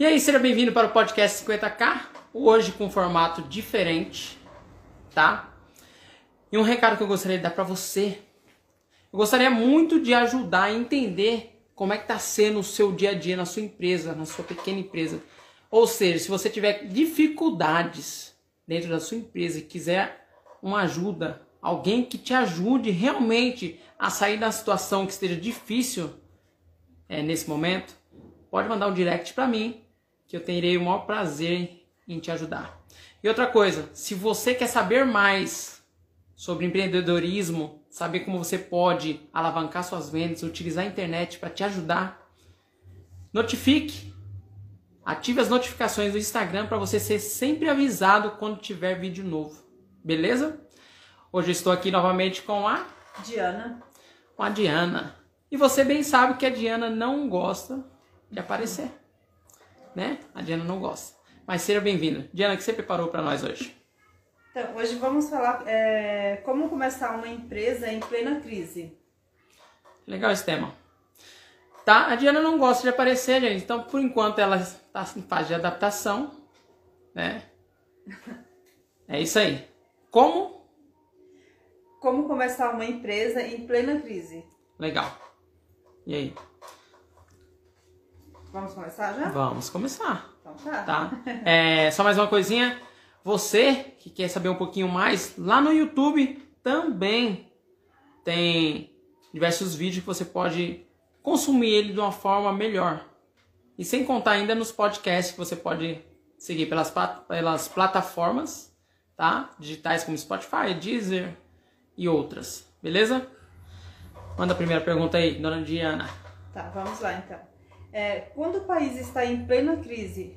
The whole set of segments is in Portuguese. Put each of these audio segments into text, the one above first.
E aí, seja bem-vindo para o podcast 50K, hoje com um formato diferente, tá? E um recado que eu gostaria de dar para você. Eu gostaria muito de ajudar a entender como é que está sendo o seu dia a dia na sua empresa, na sua pequena empresa. Ou seja, se você tiver dificuldades dentro da sua empresa e quiser uma ajuda, alguém que te ajude realmente a sair da situação que esteja difícil é, nesse momento, pode mandar um direct para mim, que eu terei o maior prazer em te ajudar. E outra coisa, se você quer saber mais sobre empreendedorismo, saber como você pode alavancar suas vendas, utilizar a internet para te ajudar, notifique, ative as notificações do Instagram para você ser sempre avisado quando tiver vídeo novo. Beleza? Hoje eu estou aqui novamente com a Diana. Com a Diana. E você bem sabe que a Diana não gosta de aparecer. Né? A Diana não gosta. Mas seja bem-vinda. Diana, o que você preparou para nós hoje? Então, hoje vamos falar é, como começar uma empresa em plena crise. Legal esse tema. Tá? A Diana não gosta de aparecer, gente. Então, por enquanto, ela está em fase de adaptação. Né? É isso aí. Como? Como começar uma empresa em plena crise. Legal. E aí? Vamos começar já? Vamos começar. Então tá. tá? É, só mais uma coisinha. Você que quer saber um pouquinho mais, lá no YouTube também tem diversos vídeos que você pode consumir ele de uma forma melhor. E sem contar ainda nos podcasts que você pode seguir pelas, pelas plataformas tá? digitais como Spotify, Deezer e outras. Beleza? Manda a primeira pergunta aí, dona Diana. Tá, vamos lá então. É, quando o país está em plena crise,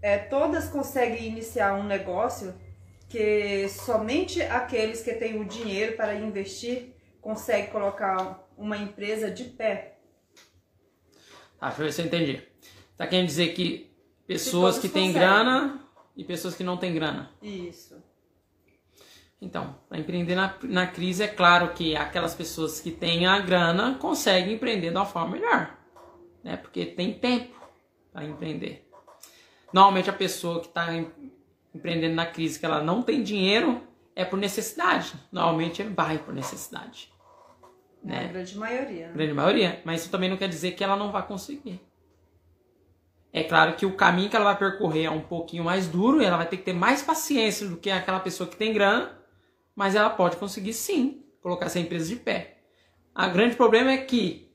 é, todas conseguem iniciar um negócio que somente aqueles que têm o dinheiro para investir conseguem colocar uma empresa de pé. Tá, deixa eu ver se eu entendi. Tá querendo dizer que pessoas que têm grana e pessoas que não têm grana. Isso. Então, para empreender na, na crise, é claro que aquelas pessoas que têm a grana conseguem empreender de uma forma melhor né? Porque tem tempo para empreender. Normalmente a pessoa que está empreendendo na crise que ela não tem dinheiro é por necessidade. Normalmente vai por necessidade. Né? A grande maioria. Né? Grande maioria. Mas isso também não quer dizer que ela não vai conseguir. É claro que o caminho que ela vai percorrer é um pouquinho mais duro e ela vai ter que ter mais paciência do que aquela pessoa que tem grana, mas ela pode conseguir sim colocar essa empresa de pé. O grande problema é que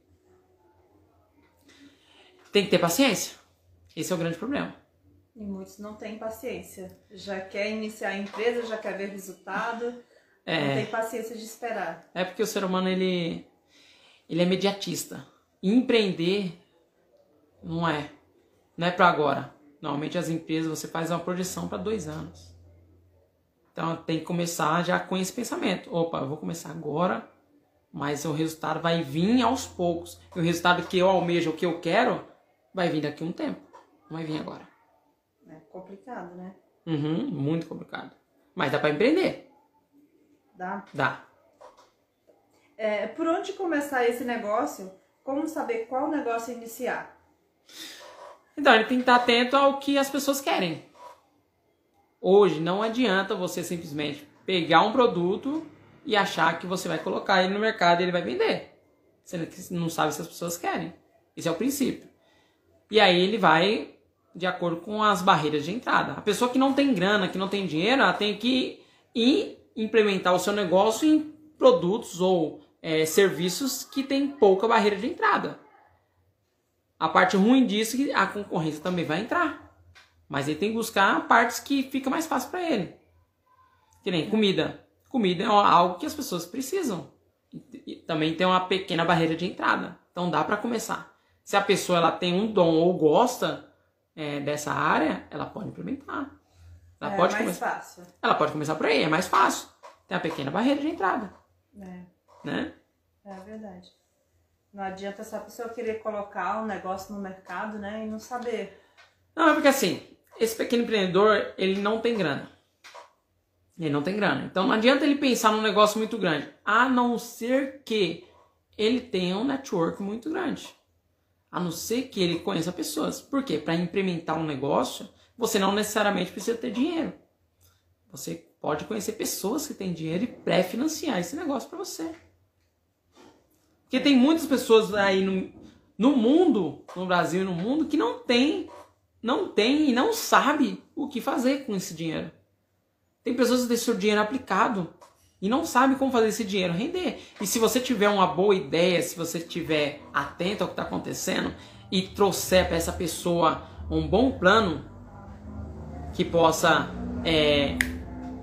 tem que ter paciência. Esse é o grande problema. E muitos não têm paciência. Já quer iniciar a empresa, já quer ver resultado. É, não tem paciência de esperar. É porque o ser humano ele, ele é mediatista. E empreender não é. Não é para agora. Normalmente as empresas você faz uma projeção para dois anos. Então tem que começar já com esse pensamento. Opa, eu vou começar agora, mas o resultado vai vir aos poucos. E o resultado que eu almejo, o que eu quero, vai vir daqui a um tempo. Não vai vir agora. É complicado, né? Uhum, muito complicado. Mas dá para empreender. Dá? Dá. É, por onde começar esse negócio? Como saber qual negócio iniciar? Então, ele tem que estar atento ao que as pessoas querem. Hoje não adianta você simplesmente pegar um produto e achar que você vai colocar ele no mercado e ele vai vender. Você não sabe se as pessoas querem. Esse é o princípio. E aí ele vai de acordo com as barreiras de entrada. A pessoa que não tem grana, que não tem dinheiro, ela tem que ir implementar o seu negócio em produtos ou é, serviços que tem pouca barreira de entrada. A parte ruim disso é que a concorrência também vai entrar. Mas ele tem que buscar partes que fica mais fácil para ele. Que nem comida. Comida é algo que as pessoas precisam. E também tem uma pequena barreira de entrada. Então dá para começar. Se a pessoa ela tem um dom ou gosta é, dessa área, ela pode implementar. Ela é pode mais começar. fácil. Ela pode começar por aí, é mais fácil. Tem a pequena barreira de entrada. É. Né? É verdade. Não adianta só a pessoa querer colocar um negócio no mercado, né, e não saber. Não, é porque assim, esse pequeno empreendedor, ele não tem grana. Ele não tem grana. Então não adianta ele pensar num negócio muito grande, a não ser que ele tenha um network muito grande. A não ser que ele conheça pessoas. Por quê? Para implementar um negócio, você não necessariamente precisa ter dinheiro. Você pode conhecer pessoas que têm dinheiro e pré-financiar esse negócio para você. Porque tem muitas pessoas aí no, no mundo, no Brasil e no mundo, que não tem, não tem e não sabe o que fazer com esse dinheiro. Tem pessoas que têm seu dinheiro aplicado e não sabe como fazer esse dinheiro render. E se você tiver uma boa ideia, se você estiver atento ao que está acontecendo e trouxer para essa pessoa um bom plano que possa é,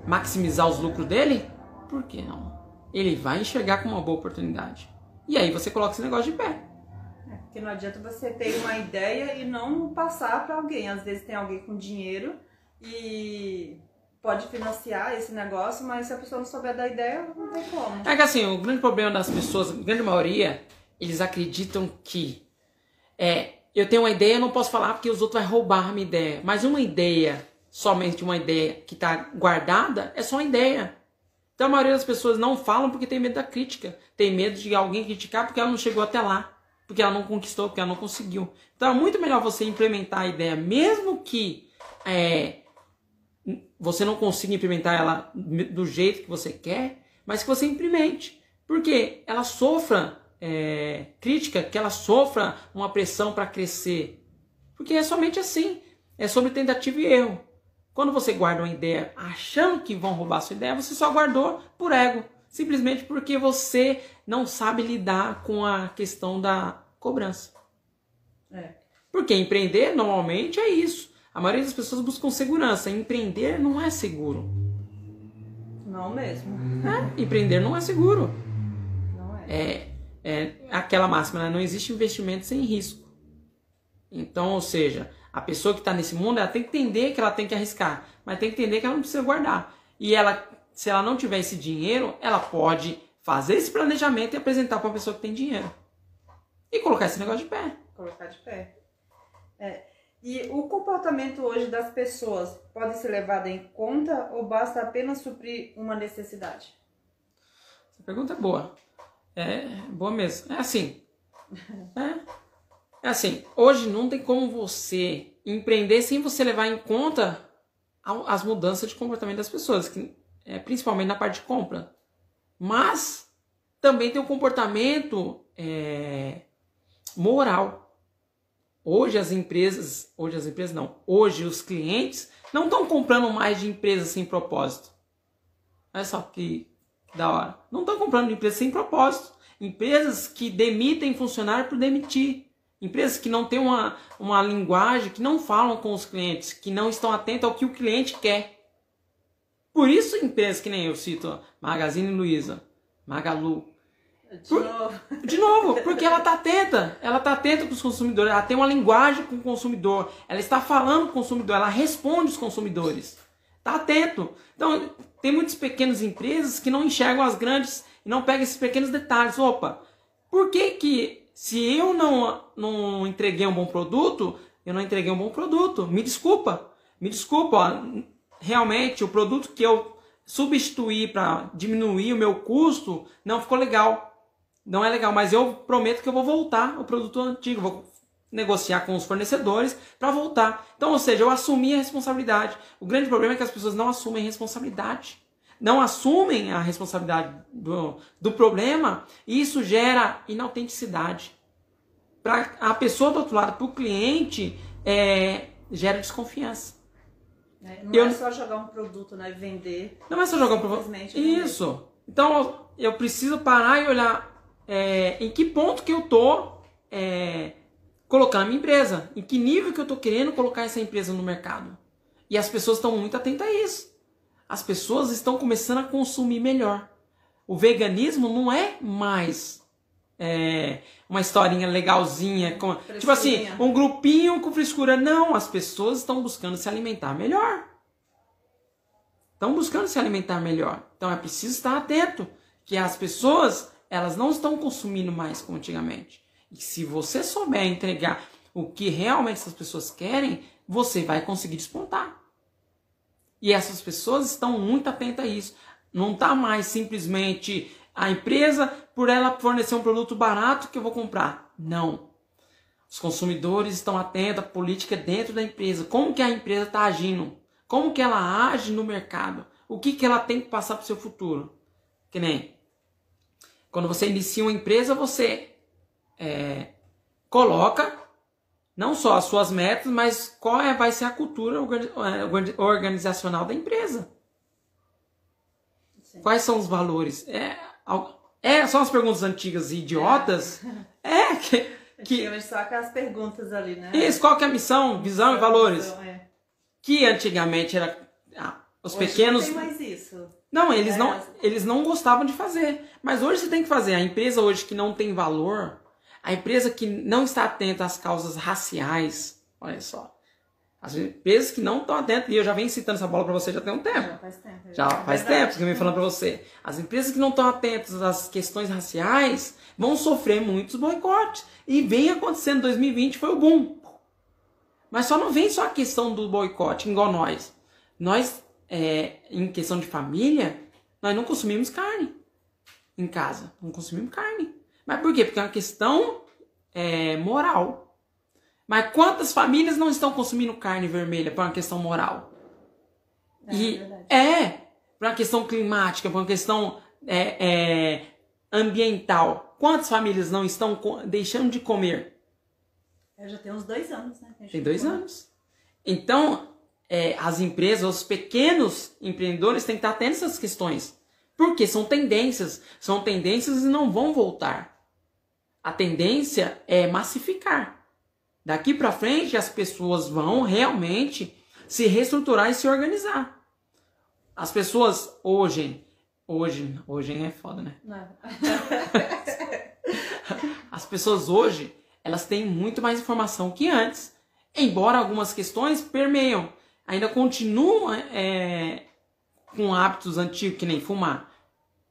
maximizar os lucros dele, por que não? Ele vai enxergar como uma boa oportunidade. E aí você coloca esse negócio de pé. É, porque não adianta você ter uma ideia e não passar para alguém. Às vezes tem alguém com dinheiro e pode financiar esse negócio, mas se a pessoa não souber da ideia, não tem como. É que assim, o grande problema das pessoas, a grande maioria, eles acreditam que é, eu tenho uma ideia, eu não posso falar porque os outros vão roubar minha ideia. Mas uma ideia, somente uma ideia que está guardada, é só uma ideia. Então a maioria das pessoas não falam porque tem medo da crítica. Tem medo de alguém criticar porque ela não chegou até lá. Porque ela não conquistou, porque ela não conseguiu. Então é muito melhor você implementar a ideia, mesmo que é, você não consiga implementar ela do jeito que você quer, mas que você implemente. Porque ela sofra é, crítica, que ela sofra uma pressão para crescer. Porque é somente assim. É sobre tentativa e erro. Quando você guarda uma ideia achando que vão roubar sua ideia, você só guardou por ego. Simplesmente porque você não sabe lidar com a questão da cobrança. É. Porque empreender normalmente é isso. A maioria das pessoas buscam segurança. Empreender não é seguro. Não mesmo. É, empreender não é seguro. Não é. É, é aquela máxima, né? não existe investimento sem risco. Então, ou seja, a pessoa que está nesse mundo, ela tem que entender que ela tem que arriscar, mas tem que entender que ela não precisa guardar. E ela, se ela não tiver esse dinheiro, ela pode fazer esse planejamento e apresentar para uma pessoa que tem dinheiro. E colocar esse negócio de pé. Colocar de pé. É, e o comportamento hoje das pessoas pode ser levado em conta ou basta apenas suprir uma necessidade? Essa pergunta é boa. É boa mesmo. É assim. É, é assim. Hoje não tem como você empreender sem você levar em conta as mudanças de comportamento das pessoas, que, é, principalmente na parte de compra. Mas também tem o comportamento é, moral. Hoje as empresas, hoje as empresas não, hoje os clientes não estão comprando mais de empresas sem propósito. Olha só que, da hora. Não estão comprando de empresas sem propósito. Empresas que demitem funcionário por demitir. Empresas que não têm uma, uma linguagem, que não falam com os clientes, que não estão atentas ao que o cliente quer. Por isso, empresas que nem eu cito, Magazine Luiza, Magalu, de novo. De novo, porque ela está atenta. Ela está atenta com os consumidores. Ela tem uma linguagem com o consumidor. Ela está falando com o consumidor. Ela responde os consumidores. Está atento. Então, tem muitas pequenas empresas que não enxergam as grandes e não pegam esses pequenos detalhes. Opa, por que que se eu não, não entreguei um bom produto, eu não entreguei um bom produto? Me desculpa. Me desculpa. Ó, realmente, o produto que eu substituí para diminuir o meu custo não ficou legal não é legal, mas eu prometo que eu vou voltar ao produto antigo, vou negociar com os fornecedores para voltar. Então, ou seja, eu assumi a responsabilidade. O grande problema é que as pessoas não assumem responsabilidade. Não assumem a responsabilidade do, do problema e isso gera inautenticidade. Para a pessoa do outro lado, para o cliente, é, gera desconfiança. É, não eu, é só jogar um produto, né? Vender. Não é só jogar um produto. Isso. Então eu preciso parar e olhar é, em que ponto que eu tô é, colocando a minha empresa, em que nível que eu tô querendo colocar essa empresa no mercado. E as pessoas estão muito atentas a isso. As pessoas estão começando a consumir melhor. O veganismo não é mais é, uma historinha legalzinha, com, tipo assim, um grupinho com frescura. Não, as pessoas estão buscando se alimentar melhor. Estão buscando se alimentar melhor. Então é preciso estar atento que as pessoas elas não estão consumindo mais como antigamente. E se você souber entregar o que realmente essas pessoas querem, você vai conseguir despontar. E essas pessoas estão muito atentas a isso. Não está mais simplesmente a empresa por ela fornecer um produto barato que eu vou comprar. Não. Os consumidores estão atentos à política dentro da empresa. Como que a empresa está agindo? Como que ela age no mercado? O que, que ela tem que passar para o seu futuro? Que nem quando você inicia uma empresa, você é, coloca não só as suas metas, mas qual é, vai ser a cultura é, organizacional da empresa. Sim. Quais são os valores? É, é, são as perguntas antigas e idiotas. É, é que, que só aquelas perguntas ali, né? Isso, qual que é a missão, visão e valores? Visão, é. Que antigamente era ah, os Hoje pequenos. Não tem mais isso. Não, eles é. não, eles não gostavam de fazer. Mas hoje você tem que fazer. A empresa hoje que não tem valor, a empresa que não está atenta às causas raciais, olha só. As empresas que não estão atentas, e eu já venho citando essa bola para você já tem um tempo. Já faz tempo. Já é faz tempo que eu venho falando para você. As empresas que não estão atentas às questões raciais vão sofrer muitos boicotes. E vem acontecendo, 2020 foi o boom. Mas só não vem só a questão do boicote, igual nós. Nós, é, em questão de família, nós não consumimos carne em casa. Não consumimos carne. Mas por quê? Porque é uma questão é, moral. Mas quantas famílias não estão consumindo carne vermelha por uma questão moral? É, e é, é por uma questão climática, por uma questão é, é, ambiental. Quantas famílias não estão deixando de comer? É, já tem uns dois anos, né? Tem dois anos. Então, é, as empresas, os pequenos empreendedores têm que estar atentos a essas questões. Porque são tendências. São tendências e não vão voltar. A tendência é massificar. Daqui para frente as pessoas vão realmente se reestruturar e se organizar. As pessoas hoje, hoje, hoje é foda, né? Não. as pessoas hoje, elas têm muito mais informação que antes. Embora algumas questões permeiam, ainda continuam é, com hábitos antigos, que nem fumar.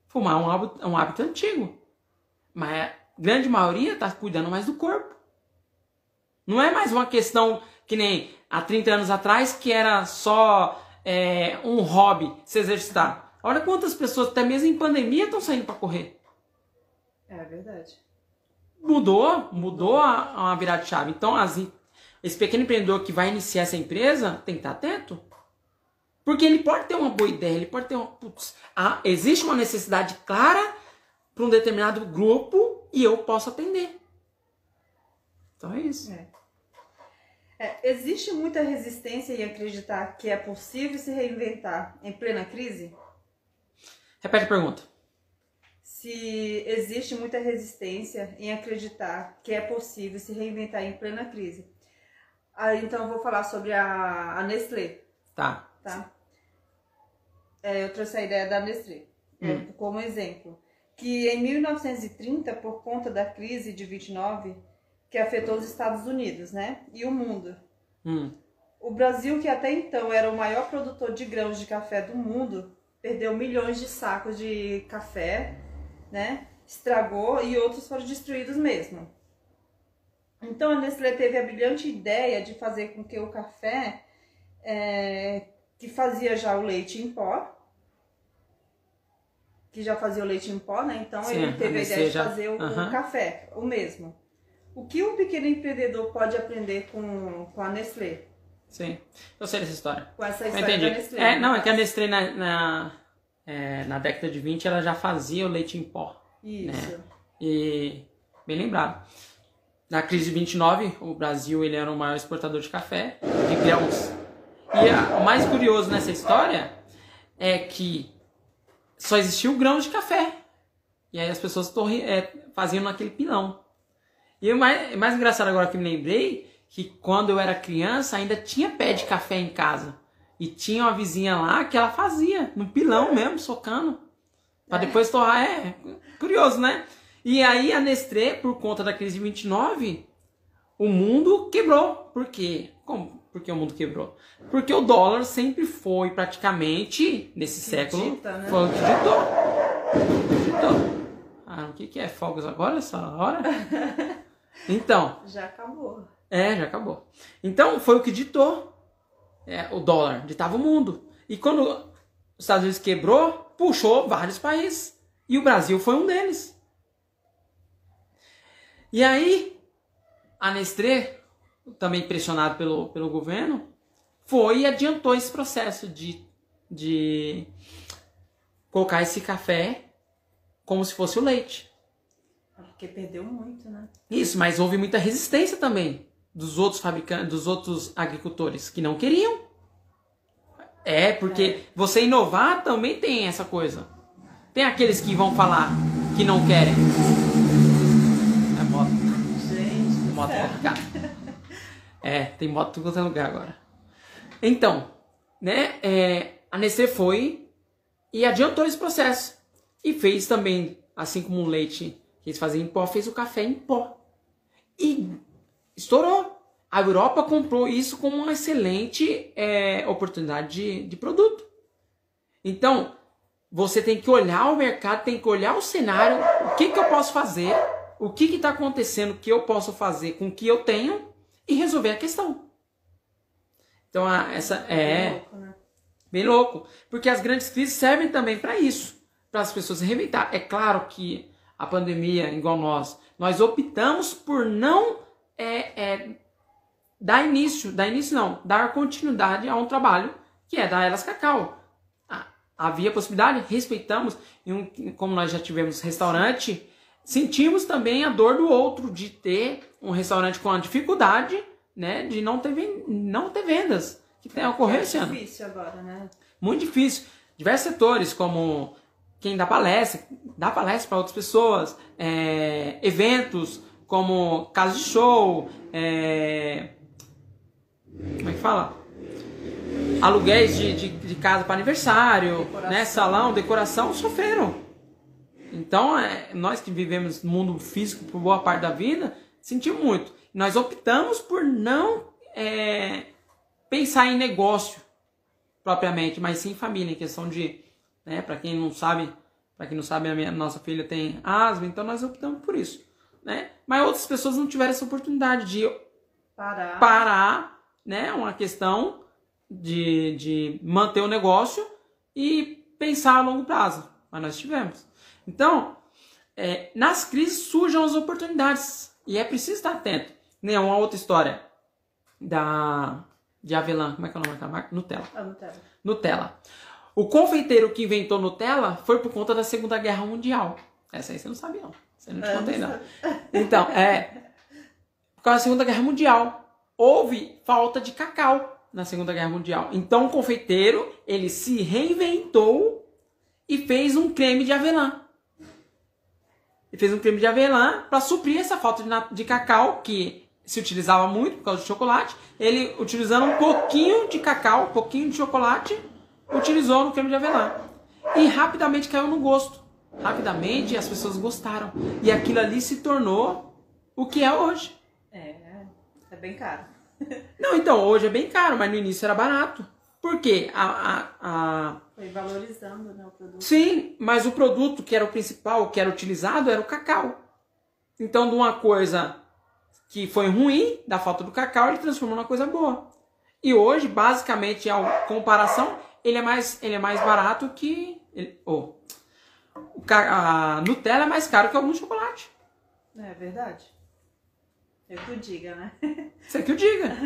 Fumar é um hábito, é um hábito antigo. Mas a grande maioria está cuidando mais do corpo. Não é mais uma questão que nem há 30 anos atrás, que era só é, um hobby se exercitar. Olha quantas pessoas, até mesmo em pandemia, estão saindo para correr. É verdade. Mudou, mudou a, a virada de chave. Então, as, esse pequeno empreendedor que vai iniciar essa empresa tem que estar atento. Porque ele pode ter uma boa ideia, ele pode ter uma. Putz, ah, existe uma necessidade clara para um determinado grupo e eu posso atender. Então é isso. É. É, existe muita resistência em acreditar que é possível se reinventar em plena crise? Repete a pergunta. Se existe muita resistência em acreditar que é possível se reinventar em plena crise. Ah, então eu vou falar sobre a, a Nestlé. Tá. Tá. É, eu trouxe a ideia da Nestlé é, hum. como exemplo. Que em 1930, por conta da crise de 29, que afetou os Estados Unidos, né? E o mundo. Hum. O Brasil, que até então era o maior produtor de grãos de café do mundo, perdeu milhões de sacos de café, né? Estragou e outros foram destruídos mesmo. Então a Nestlé teve a brilhante ideia de fazer com que o café, é, que fazia já o leite em pó, que já fazia o leite em pó, né? Então Sim, ele teve a, a ideia de fazer o, o café, o mesmo. O que um pequeno empreendedor pode aprender com, com a Nestlé? Sim, eu sei dessa história. Com essa história entendi. da Nestlé. É, não, é que a Nestlé na, na, é, na década de 20 ela já fazia o leite em pó. Isso. Né? E bem lembrado. Na crise de 29, o Brasil ele era o maior exportador de café, de grãos. E a, o mais curioso nessa história é que só existia o grão de café. E aí as pessoas torre, é, faziam naquele pilão. E o mais, mais engraçado agora que me lembrei, que quando eu era criança ainda tinha pé de café em casa. E tinha uma vizinha lá que ela fazia, no pilão mesmo, socando. Pra é. depois torrar. É, curioso, né? E aí a Nestlé, por conta da crise de 29, o mundo quebrou. Por quê? Como? Por que o mundo quebrou? Porque o dólar sempre foi praticamente, nesse que século, dita, né? foi o que ditou. ditou. Ah, o que, que é fogos agora, essa hora? Então. Já acabou. É, já acabou. Então, foi o que ditou é, o dólar, ditava o mundo. E quando os Estados Unidos quebrou, puxou vários países. E o Brasil foi um deles. E aí, a Nestlé, também pressionado pelo, pelo governo, foi e adiantou esse processo de, de colocar esse café como se fosse o leite. Porque perdeu muito, né? Isso, mas houve muita resistência também dos outros fabricantes, dos outros agricultores que não queriam. É, porque é. você inovar também tem essa coisa. Tem aqueles que vão falar que não querem. Moto é, tem moto em é lugar agora. Então, né, é, a Nestlé foi e adiantou esse processo. E fez também, assim como o leite que eles faziam em pó, fez o café em pó. E estourou. A Europa comprou isso como uma excelente é, oportunidade de, de produto. Então, você tem que olhar o mercado, tem que olhar o cenário, o que, que eu posso fazer, o que está acontecendo que eu posso fazer com o que eu tenho e resolver a questão. Então, a, essa é. Bem louco, né? Bem louco. Porque as grandes crises servem também para isso para as pessoas se reinventar. É claro que a pandemia, igual nós, nós optamos por não é, é, dar início, dar início não, dar continuidade a um trabalho que é da Elas Cacau. Havia possibilidade, respeitamos, um, como nós já tivemos restaurante, sentimos também a dor do outro de ter um restaurante com a dificuldade né, de não ter, não ter vendas que tem ocorrido esse ano. É difícil agora, né? Muito difícil. Diversos setores, como quem dá palestra, dá palestra para outras pessoas, é, eventos como casa de show, é, como é que fala? Aluguéis de, de, de casa para aniversário, decoração. né, salão, decoração, sofreram. Então, é, nós que vivemos no mundo físico por boa parte da vida, sentimos muito. Nós optamos por não é, pensar em negócio propriamente, mas sim em família, em questão de, né, para quem não sabe, para quem não sabe, a minha, nossa filha tem asma, então nós optamos por isso, né? Mas outras pessoas não tiveram essa oportunidade de parar, parar né, uma questão de, de manter o negócio e pensar a longo prazo, mas nós tivemos. Então, é, nas crises surgem as oportunidades e é preciso estar atento. Nem uma outra história da de avelã, como é que é o nome da marca? Nutella. A Nutella. Nutella. O confeiteiro que inventou Nutella foi por conta da Segunda Guerra Mundial. Essa aí você não sabe não. Você não te é, contei não. Então, é por causa da Segunda Guerra Mundial houve falta de cacau na Segunda Guerra Mundial. Então o confeiteiro, ele se reinventou e fez um creme de avelã. Ele fez um creme de avelã para suprir essa falta de, de cacau que se utilizava muito por causa do chocolate, ele utilizando um pouquinho de cacau, um pouquinho de chocolate, utilizou no creme de avelã. E rapidamente caiu no gosto. Rapidamente as pessoas gostaram. E aquilo ali se tornou o que é hoje. É, é bem caro. Não, então, hoje é bem caro, mas no início era barato. Por quê? A, a, a... Foi valorizando né, o produto. Sim, mas o produto que era o principal, que era utilizado, era o cacau. Então, de uma coisa que foi ruim, da falta do cacau, ele transformou numa coisa boa. E hoje, basicamente, a comparação, ele é mais, ele é mais barato que. Ele, oh, a Nutella é mais caro que algum chocolate. É verdade. É que eu diga, né? Você que eu diga.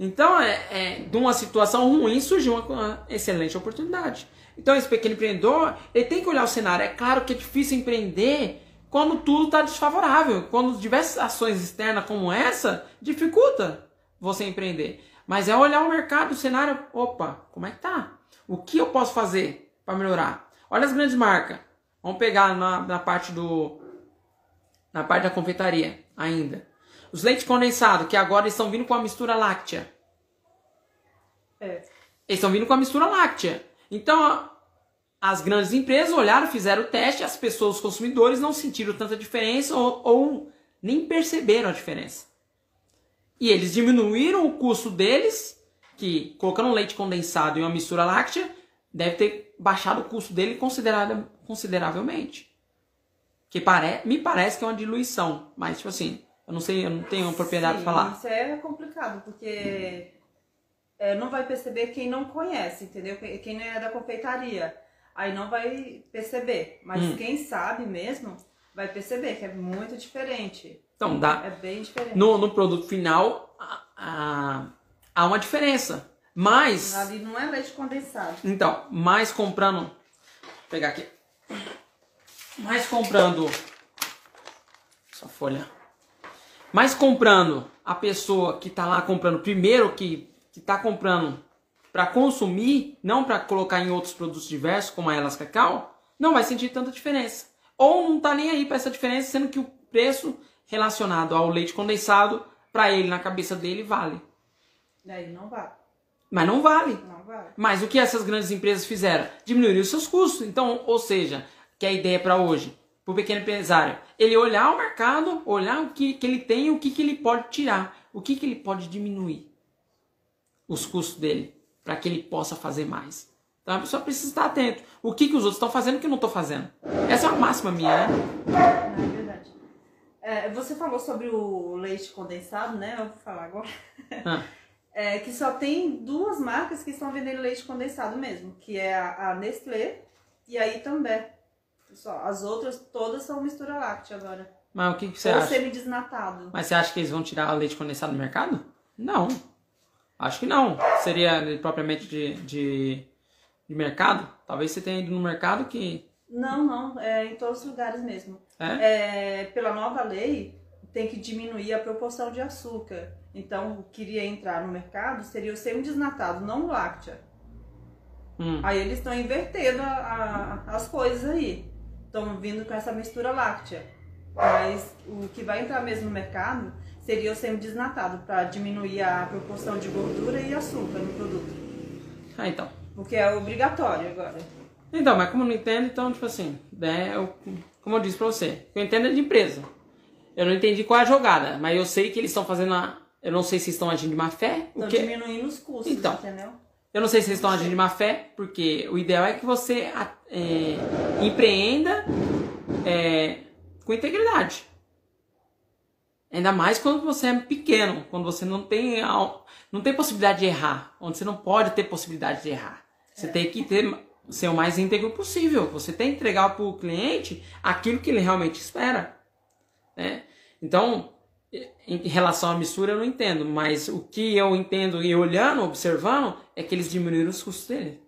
Então, é, é, de uma situação ruim surgiu uma, uma, excelente oportunidade. Então, esse pequeno empreendedor, ele tem que olhar o cenário. É claro que é difícil empreender quando tudo está desfavorável. Quando diversas ações externas como essa dificulta você empreender. Mas é olhar o mercado, o cenário, opa, como é que tá? O que eu posso fazer para melhorar? Olha as grandes marcas. Vamos pegar na, na parte do na parte da confeitaria ainda. Os leites condensados, que agora estão vindo com a mistura láctea. É. Eles estão vindo com a mistura láctea. Então, as grandes empresas olharam, fizeram o teste, as pessoas, os consumidores, não sentiram tanta diferença ou, ou nem perceberam a diferença. E eles diminuíram o custo deles, que colocando leite condensado em uma mistura láctea, deve ter baixado o custo dele consideravelmente. Que pare, me parece que é uma diluição, mas tipo assim, eu não sei, eu não tenho propriedade Sim, para falar. Isso é complicado, porque é, não vai perceber quem não conhece, entendeu? Quem não é da confeitaria aí não vai perceber. Mas hum. quem sabe mesmo vai perceber que é muito diferente. Então, dá. É bem diferente. No, no produto final, a- há uma diferença. Mas. Ali não é leite condensado. Então, mais comprando. Vou pegar aqui. Mais comprando. Só folha. Mais comprando a pessoa que tá lá comprando primeiro, que, que tá comprando para consumir, não para colocar em outros produtos diversos, como a Elas Cacau, não vai sentir tanta diferença. Ou não tá nem aí para essa diferença, sendo que o preço relacionado ao leite condensado, para ele, na cabeça dele, vale. Daí não vai. Mas não vale. Não vai. Mas o que essas grandes empresas fizeram? Diminuíram os seus custos. Então, ou seja, que é a ideia para hoje, para o pequeno empresário, ele olhar o mercado, olhar o que, que ele tem e o que, que ele pode tirar, o que, que ele pode diminuir os custos dele, para que ele possa fazer mais. Então a pessoa precisa estar atento. O que, que os outros estão fazendo que eu não estou fazendo? Essa é uma máxima minha, né? É verdade. É, você falou sobre o leite condensado, né? Eu vou falar agora. Ah, É, que só tem duas marcas que estão vendendo leite condensado mesmo, que é a, a Nestlé e a Itambé. Só, as outras todas são mistura láctea agora. mas o que, que você Ou acha? semi-desnatado. Mas você acha que eles vão tirar o leite condensado do mercado? Não. Acho que não. Seria propriamente de, de, de mercado? Talvez você tenha ido no mercado que. Não, não, é em todos os lugares mesmo. É? É, pela nova lei, tem que diminuir a proporção de açúcar. Então, o que iria entrar no mercado seria o semi-desnatado, não o láctea. Hum. Aí eles estão invertendo a- a- as coisas aí. Estão vindo com essa mistura láctea. Mas o que vai entrar mesmo no mercado seria o semi-desnatado, para diminuir a proporção de gordura e açúcar no produto. Ah, então. O que é obrigatório agora. Então, mas como eu não entendo, então, tipo assim, né, eu, como eu disse pra você, eu entendo é de empresa. Eu não entendi qual é a jogada, mas eu sei que eles estão fazendo a. Eu não sei se estão agindo de má fé. Estão que... diminuindo os custos, Então. entendeu? Eu não sei se eles estão agindo de má fé, porque o ideal é que você é, empreenda é, com integridade. Ainda mais quando você é pequeno, quando você não tem, não tem possibilidade de errar, onde você não pode ter possibilidade de errar. Você tem que ter, ser o mais íntegro possível. Você tem que entregar para o cliente aquilo que ele realmente espera. Né? Então, em relação à mistura eu não entendo, mas o que eu entendo e olhando, observando, é que eles diminuíram os custos dele.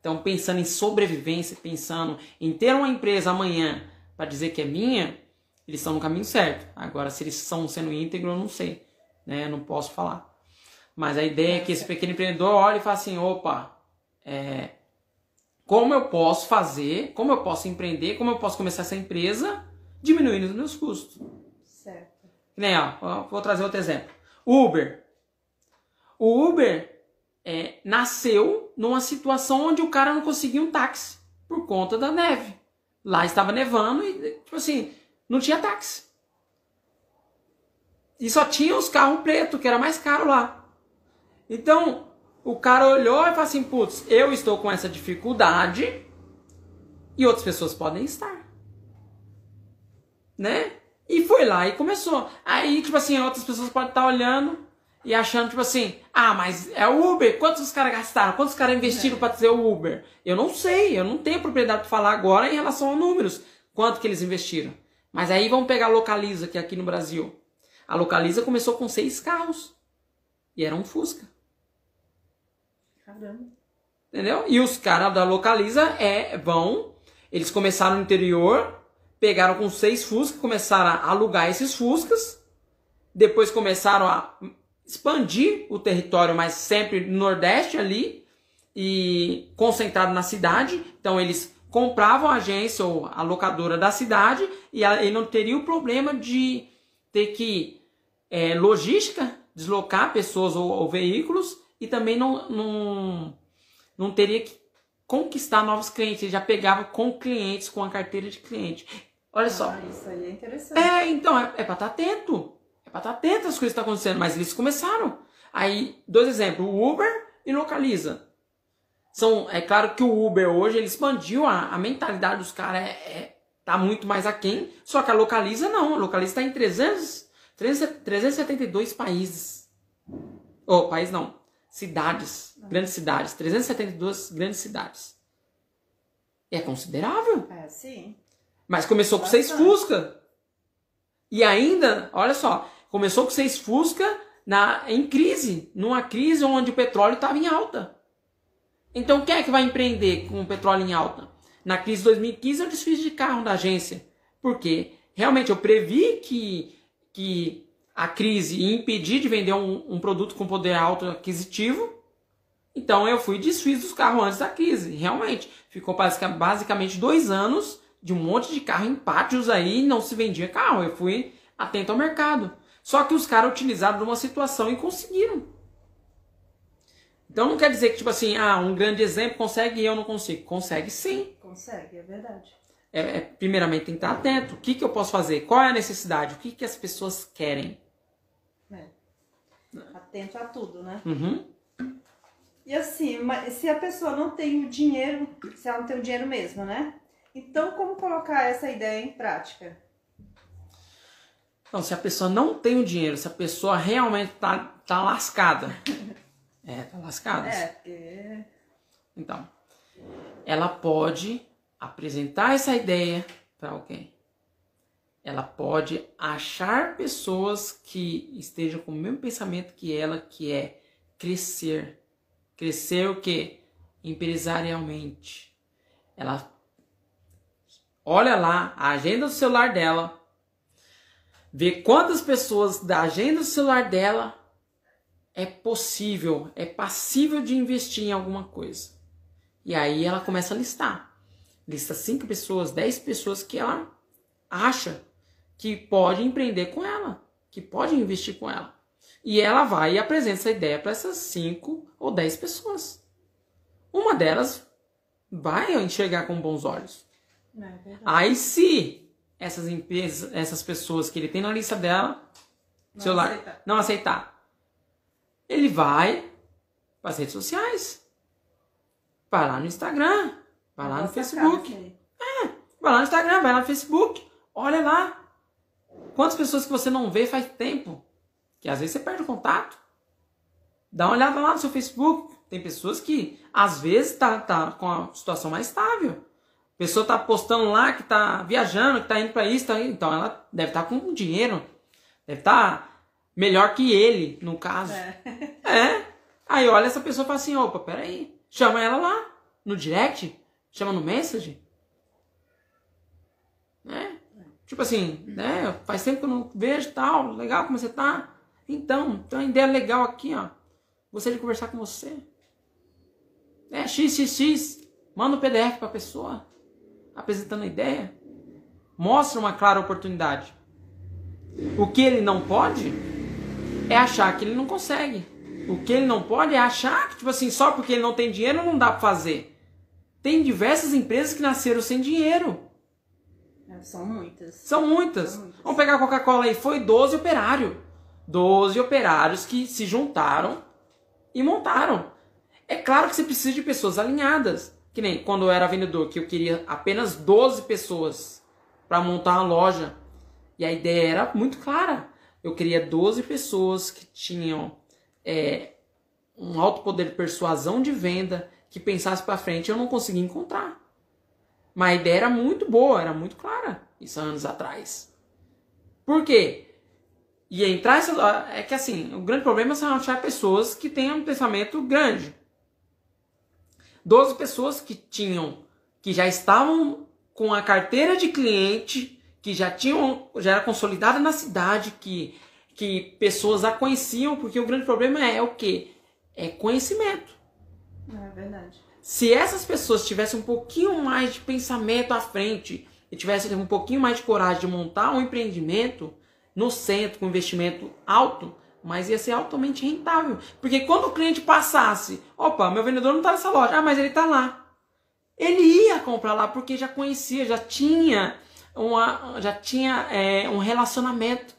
Então, pensando em sobrevivência, pensando em ter uma empresa amanhã para dizer que é minha, eles estão no caminho certo. Agora, se eles estão sendo íntegros, eu não sei. Né? Eu não posso falar. Mas a ideia é que esse pequeno empreendedor olhe e fale assim, opa, é, como eu posso fazer, como eu posso empreender, como eu posso começar essa empresa diminuindo os meus custos. Certo. Que nem, ó, vou trazer outro exemplo. Uber. O Uber é, nasceu numa situação onde o cara não conseguia um táxi por conta da neve. Lá estava nevando e, tipo assim, não tinha táxi. E só tinha os carros pretos, que era mais caro lá. Então, o cara olhou e falou assim: putz, eu estou com essa dificuldade e outras pessoas podem estar. Né? E foi lá e começou. Aí, tipo assim, outras pessoas podem estar olhando e achando, tipo assim, ah, mas é o Uber, quantos os caras gastaram? Quantos os caras investiram para ter o Uber? Eu não sei, eu não tenho propriedade para falar agora em relação a números, quanto que eles investiram. Mas aí vamos pegar a Localiza, que é aqui no Brasil. A Localiza começou com seis carros. E era um Fusca. Caramba. Entendeu? E os caras da Localiza é, vão, eles começaram no interior, pegaram com seis Fuscas, começaram a alugar esses Fuscas, depois começaram a expandir o território, mas sempre no Nordeste ali, e concentrado na cidade. Então eles compravam a agência ou a locadora da cidade e aí não teria o problema de ter que é, logística, deslocar pessoas ou, ou veículos e também não, não, não teria que conquistar novos clientes. Ele já pegava com clientes, com a carteira de cliente. Olha só. Ah, isso aí é interessante. É, então, é, é pra estar atento. É pra estar atento às coisas que estão acontecendo. Mas eles começaram. Aí, dois exemplos. O Uber e Localiza. São, é claro que o Uber hoje, ele expandiu a, a mentalidade dos caras. É, é, tá muito mais aquém. Só que a Localiza não. A Localiza está em 300, 300, 372 países. Oh, país não. Cidades. Grandes cidades. 372 grandes cidades. É considerável. É, sim. Mas começou com seis. Fusca. E ainda, olha só, começou com seis Fusca na, em crise, numa crise onde o petróleo estava em alta. Então quem é que vai empreender com o petróleo em alta? Na crise de 2015 eu desfiz de carro da agência. Porque realmente eu previ que, que a crise ia impedir de vender um, um produto com poder alto aquisitivo. Então eu fui e desfiz dos carros antes da crise. Realmente. Ficou basica- basicamente dois anos de um monte de carro em pátios aí não se vendia carro. Eu fui atento ao mercado. Só que os caras utilizaram de uma situação e conseguiram. Então não quer dizer que, tipo assim, ah, um grande exemplo consegue e eu não consigo. Consegue sim. Consegue, é verdade. É, é, primeiramente tem que estar atento. O que, que eu posso fazer? Qual é a necessidade? O que, que as pessoas querem? É. Atento a tudo, né? Uhum. E assim, mas se a pessoa não tem o dinheiro, se ela não tem o dinheiro mesmo, né? Então, como colocar essa ideia em prática? Então, se a pessoa não tem o dinheiro, se a pessoa realmente tá, tá lascada. É, tá lascada. É, porque. Então, ela pode apresentar essa ideia para alguém. Ela pode achar pessoas que estejam com o mesmo pensamento que ela, que é crescer. Crescer o quê? Empresarialmente. Ela olha lá a agenda do celular dela, vê quantas pessoas da agenda do celular dela é possível, é passível de investir em alguma coisa. E aí ela começa a listar. Lista cinco pessoas, 10 pessoas que ela acha que pode empreender com ela, que pode investir com ela. E ela vai e apresenta essa ideia para essas cinco ou 10 pessoas. Uma delas vai enxergar com bons olhos. É. Aí se essas empresas, essas pessoas que ele tem na lista dela, Não celular, aceitar. não aceitar, ele vai para as redes sociais. Vai lá no Instagram, vai lá no Facebook. assim. Vai lá no Instagram, vai lá no Facebook, olha lá. Quantas pessoas que você não vê faz tempo? Que às vezes você perde o contato. Dá uma olhada lá no seu Facebook. Tem pessoas que às vezes tá, tá com a situação mais estável. A pessoa tá postando lá que tá viajando, que tá indo para isso, tá então ela deve estar com dinheiro. Deve estar melhor que ele, no caso. É. É. Aí olha essa pessoa e fala assim, opa, peraí. Chama ela lá, no direct, chama no message. Né? Tipo assim, né? Faz tempo que eu não vejo tal, legal como você tá. Então, tem uma ideia legal aqui, ó. Gostaria de conversar com você. É, XXX, manda um PDF pra pessoa, apresentando a ideia. Mostra uma clara oportunidade. O que ele não pode é achar que ele não consegue. O que ele não pode é achar que, tipo assim, só porque ele não tem dinheiro não dá pra fazer. Tem diversas empresas que nasceram sem dinheiro. É, São muitas. São muitas. São muitas. Vamos pegar a Coca-Cola aí. Foi 12 operários. 12 operários que se juntaram e montaram. É claro que você precisa de pessoas alinhadas. Que nem quando eu era vendedor, que eu queria apenas 12 pessoas para montar uma loja. E a ideia era muito clara. Eu queria 12 pessoas que tinham é, um alto poder de persuasão de venda, que pensasse para frente. Eu não conseguia encontrar. Mas a ideia era muito boa, era muito clara. Isso anos atrás. Por quê? E entrar. É que assim, o grande problema é você achar pessoas que tenham um pensamento grande. 12 pessoas que tinham, que já estavam com a carteira de cliente, que já tinham, já era consolidada na cidade, que, que pessoas a conheciam, porque o grande problema é o quê? É conhecimento. É verdade. Se essas pessoas tivessem um pouquinho mais de pensamento à frente e tivessem um pouquinho mais de coragem de montar um empreendimento no centro com investimento alto, mas ia ser altamente rentável. Porque quando o cliente passasse, opa, meu vendedor não está nessa loja, ah, mas ele está lá. Ele ia comprar lá porque já conhecia, já tinha, uma, já tinha é, um relacionamento.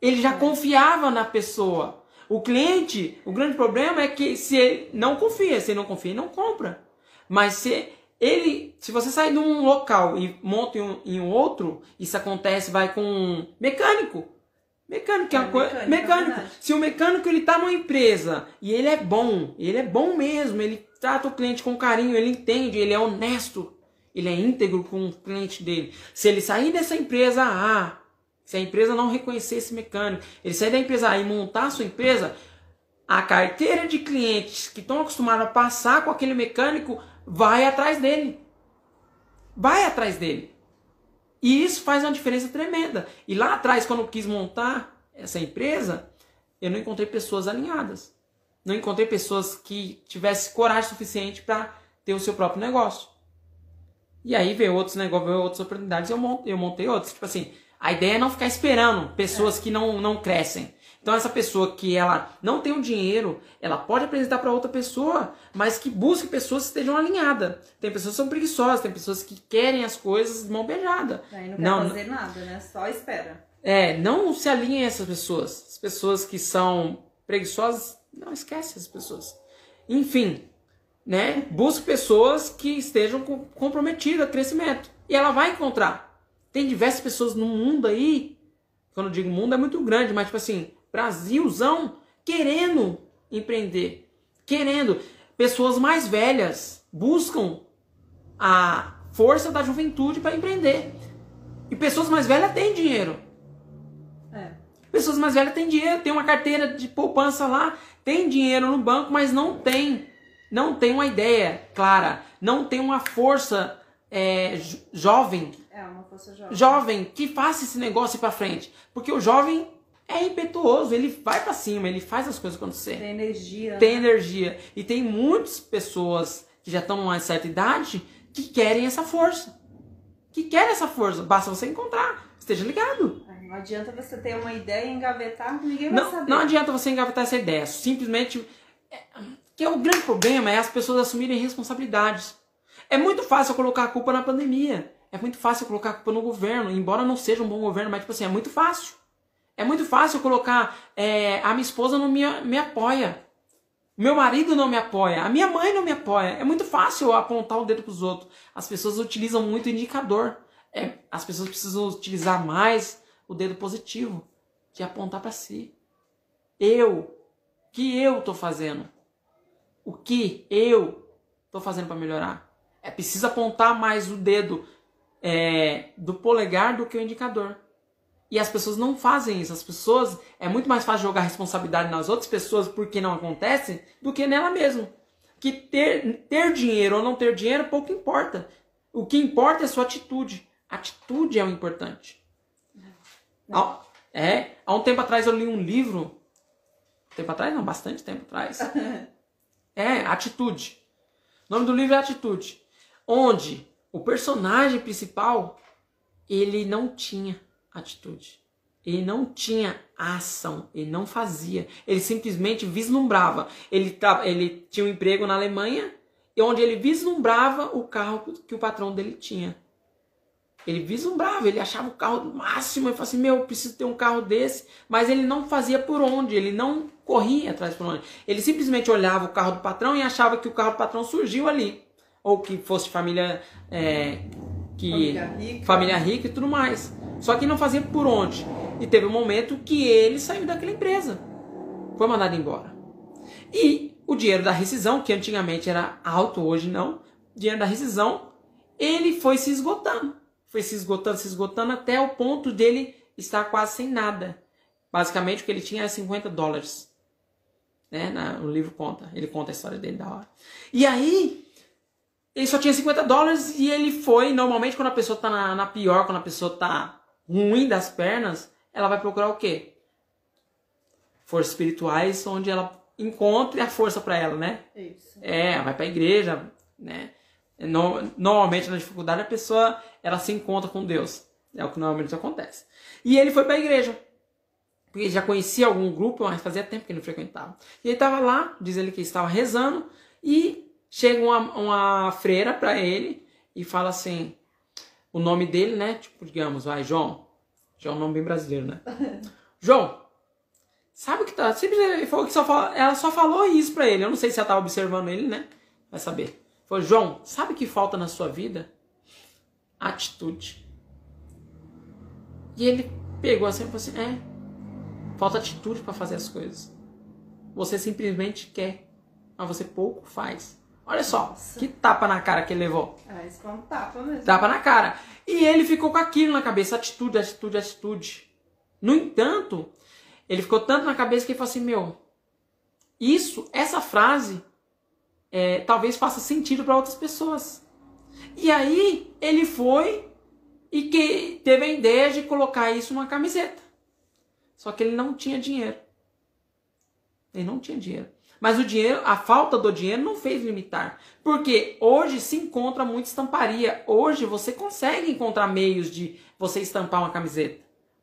Ele já confiava na pessoa. O cliente, o grande problema é que se ele não confia, se ele não confia, ele não compra. Mas se ele, se você sair de um local e monta em um, em outro, isso acontece, vai com um mecânico. Mecânico, é É, uma coisa. mecânico, é Mecânico. verdade. se o mecânico ele tá numa empresa e ele é bom, ele é bom mesmo, ele trata o cliente com carinho, ele entende, ele é honesto, ele é íntegro com o cliente dele. Se ele sair dessa empresa A, se a empresa não reconhecer esse mecânico, ele sair da empresa A e montar a sua empresa, a carteira de clientes que estão acostumados a passar com aquele mecânico vai atrás dele. Vai atrás dele. E isso faz uma diferença tremenda. E lá atrás, quando eu quis montar essa empresa, eu não encontrei pessoas alinhadas. Não encontrei pessoas que tivessem coragem suficiente para ter o seu próprio negócio. E aí veio outros negócios, veio outras oportunidades, eu montei, eu montei outros. Tipo assim, a ideia é não ficar esperando pessoas que não, não crescem. Então essa pessoa que ela não tem o dinheiro, ela pode apresentar para outra pessoa, mas que busque pessoas que estejam alinhadas. Tem pessoas que são preguiçosas, tem pessoas que querem as coisas de mão beijada. Aí não quer não, fazer nada, né? Só espera. É, não se alinhem a essas pessoas. As pessoas que são preguiçosas, não esquece essas pessoas. Enfim, né? Busque pessoas que estejam comprometidas ao crescimento. E ela vai encontrar. Tem diversas pessoas no mundo aí, quando eu digo mundo é muito grande, mas tipo assim, Brasilzão querendo empreender, querendo. Pessoas mais velhas buscam a força da juventude para empreender. E pessoas mais velhas têm dinheiro. É. Pessoas mais velhas têm dinheiro, tem uma carteira de poupança lá, tem dinheiro no banco, mas não tem, não tem uma ideia clara, não tem uma força é, jovem. É, uma força jovem. Jovem que faça esse negócio para frente, porque o jovem é impetuoso, ele vai para cima, ele faz as coisas acontecer. Tem energia. Tem né? energia. E tem muitas pessoas que já estão numa certa idade que querem essa força. Que querem essa força. Basta você encontrar. Esteja ligado. Não adianta você ter uma ideia e engavetar, ninguém vai não, saber. Não adianta você engavetar essa ideia. Simplesmente. É, que é o grande problema é as pessoas assumirem responsabilidades. É muito fácil colocar a culpa na pandemia. É muito fácil colocar a culpa no governo, embora não seja um bom governo, mas tipo assim, é muito fácil. É muito fácil colocar é, a minha esposa não me, me apoia. Meu marido não me apoia. A minha mãe não me apoia. É muito fácil apontar o dedo para os outros. As pessoas utilizam muito indicador. É, as pessoas precisam utilizar mais o dedo positivo, de apontar para si. Eu, o que eu estou fazendo? O que eu estou fazendo para melhorar? É preciso apontar mais o dedo é, do polegar do que o indicador. E as pessoas não fazem isso. As pessoas. É muito mais fácil jogar responsabilidade nas outras pessoas porque não acontece do que nela mesma. Que ter, ter dinheiro ou não ter dinheiro pouco importa. O que importa é a sua atitude. Atitude é o importante. Há, é, há um tempo atrás eu li um livro. Tempo atrás? Não, bastante tempo atrás. É, Atitude. O nome do livro é Atitude. Onde o personagem principal ele não tinha atitude. Ele não tinha ação, ele não fazia, ele simplesmente vislumbrava. Ele, ele tinha um emprego na Alemanha, onde ele vislumbrava o carro que o patrão dele tinha. Ele vislumbrava, ele achava o carro máximo, ele falava assim, meu, eu preciso ter um carro desse, mas ele não fazia por onde, ele não corria atrás por onde. Ele simplesmente olhava o carro do patrão e achava que o carro do patrão surgiu ali. Ou que fosse família, é, que, família, rica. família rica e tudo mais. Só que não fazia por onde. E teve um momento que ele saiu daquela empresa. Foi mandado embora. E o dinheiro da rescisão, que antigamente era alto, hoje não, dinheiro da rescisão, ele foi se esgotando. Foi se esgotando, se esgotando até o ponto dele estar quase sem nada. Basicamente o que ele tinha era 50 dólares. Né? O livro conta, ele conta a história dele da hora. E aí, ele só tinha 50 dólares e ele foi, normalmente quando a pessoa tá na, na pior, quando a pessoa tá ruim das pernas, ela vai procurar o quê? Forças espirituais, onde ela encontre a força para ela, né? Isso. É, vai para a igreja, né? No, normalmente na dificuldade a pessoa ela se encontra com Deus. É o que normalmente acontece. E ele foi para a igreja. Porque ele já conhecia algum grupo, mas fazia tempo que ele não frequentava. E ele estava lá, diz ele que estava rezando, e chega uma, uma freira para ele e fala assim: o nome dele, né? Tipo, digamos, vai, João. João é um nome bem brasileiro, né? João, sabe o que tá. Simplesmente falou que só fala, ela só falou isso pra ele. Eu não sei se ela tava observando ele, né? Vai saber. Falou, João, sabe o que falta na sua vida? Atitude. E ele pegou assim e falou assim: é, falta atitude para fazer as coisas. Você simplesmente quer, mas você pouco faz. Olha só, Nossa. que tapa na cara que ele levou. Ah, isso foi um tapa mesmo. Tapa na cara. E ele ficou com aquilo na cabeça, atitude, atitude, atitude. No entanto, ele ficou tanto na cabeça que ele falou assim, meu, isso, essa frase, é, talvez faça sentido para outras pessoas. E aí ele foi e que teve a ideia de colocar isso numa camiseta. Só que ele não tinha dinheiro. Ele não tinha dinheiro. Mas o dinheiro, a falta do dinheiro não fez limitar. Porque hoje se encontra muita estamparia. Hoje você consegue encontrar meios de você estampar uma camiseta.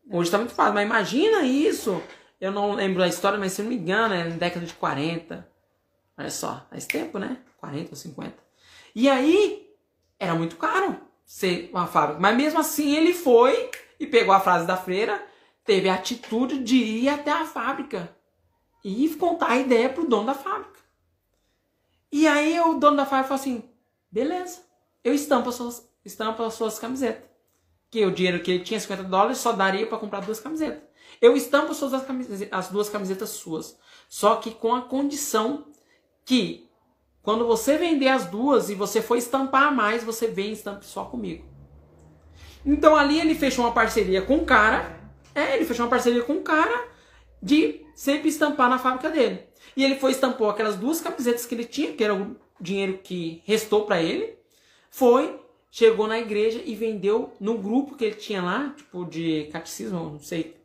Hoje está muito fácil. Mas imagina isso. Eu não lembro a história, mas se não me engano, é na década de 40. Olha só, faz tempo, né? 40 ou 50. E aí, era muito caro ser uma fábrica. Mas mesmo assim, ele foi e pegou a frase da freira, teve a atitude de ir até a fábrica e contar a ideia pro dono da fábrica. E aí o dono da fábrica falou assim: beleza, eu estampo as suas, estampo as suas camisetas. Que o dinheiro que ele tinha, 50 dólares, só daria para comprar duas camisetas. Eu estampo as, suas as duas camisetas suas. Só que com a condição que quando você vender as duas e você for estampar mais, você vem e estampe só comigo. Então ali ele fechou uma parceria com o cara. É, ele fechou uma parceria com o cara de sempre estampar na fábrica dele. E ele foi estampou aquelas duas camisetas que ele tinha, que era o dinheiro que restou para ele. Foi, chegou na igreja e vendeu no grupo que ele tinha lá, tipo de catecismo, não sei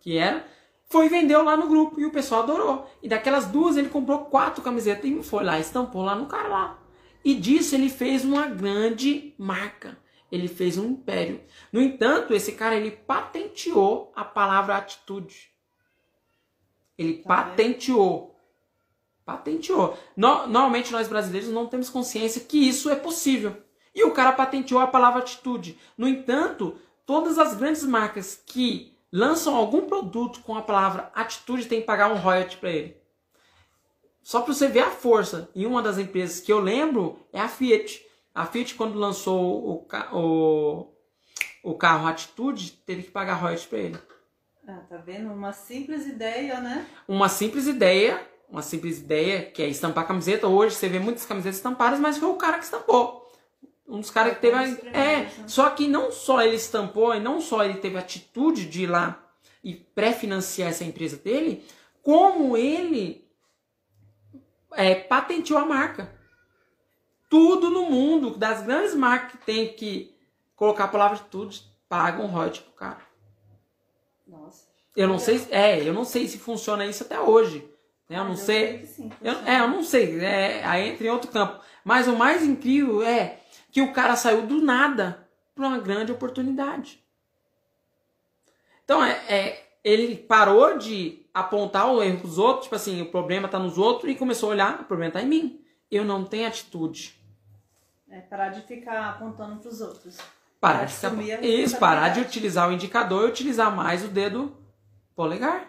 que era. Foi e vendeu lá no grupo e o pessoal adorou. E daquelas duas ele comprou quatro camisetas e foi lá, estampou lá no cara lá. E disso ele fez uma grande marca. Ele fez um império. No entanto, esse cara ele patenteou a palavra atitude. Ele Tá patenteou. Patenteou. No- normalmente nós brasileiros não temos consciência que isso é possível. E o cara patenteou a palavra atitude. No entanto, todas as grandes marcas que lançam algum produto com a palavra atitude têm que pagar um royalty para ele. Só para você ver a força. E uma das empresas que eu lembro é a Fiat. A Fiat, quando lançou o, o, o carro Atitude, teve que pagar royalties para ele. Ah, tá vendo? Uma simples ideia, né? Uma simples ideia, uma simples ideia, que é estampar camiseta. Hoje você vê muitas camisetas estampadas, mas foi o cara que estampou. Um dos caras que teve a... É, né? só que não só ele estampou, e não só ele teve a atitude de ir lá e pré-financiar essa empresa dele, como ele é, patenteou a marca. Tudo no mundo, das grandes marcas que tem que colocar a palavra atitude, pagam royalties pro cara. Nossa. Eu não sei, é, eu não sei se funciona isso até hoje. né? Eu não Mas sei. sim, Eu, é, eu não sei. É, aí entra em outro campo. Mas o mais incrível é que o cara saiu do nada para uma grande oportunidade. Então, é, é, ele parou de apontar o erro dos outros, tipo assim, o problema tá nos outros, e começou a olhar, o problema tá em mim. Eu não tenho atitude. É parar de ficar apontando pros outros. Parar de a Isso, parar de utilizar o indicador e utilizar mais o dedo polegar.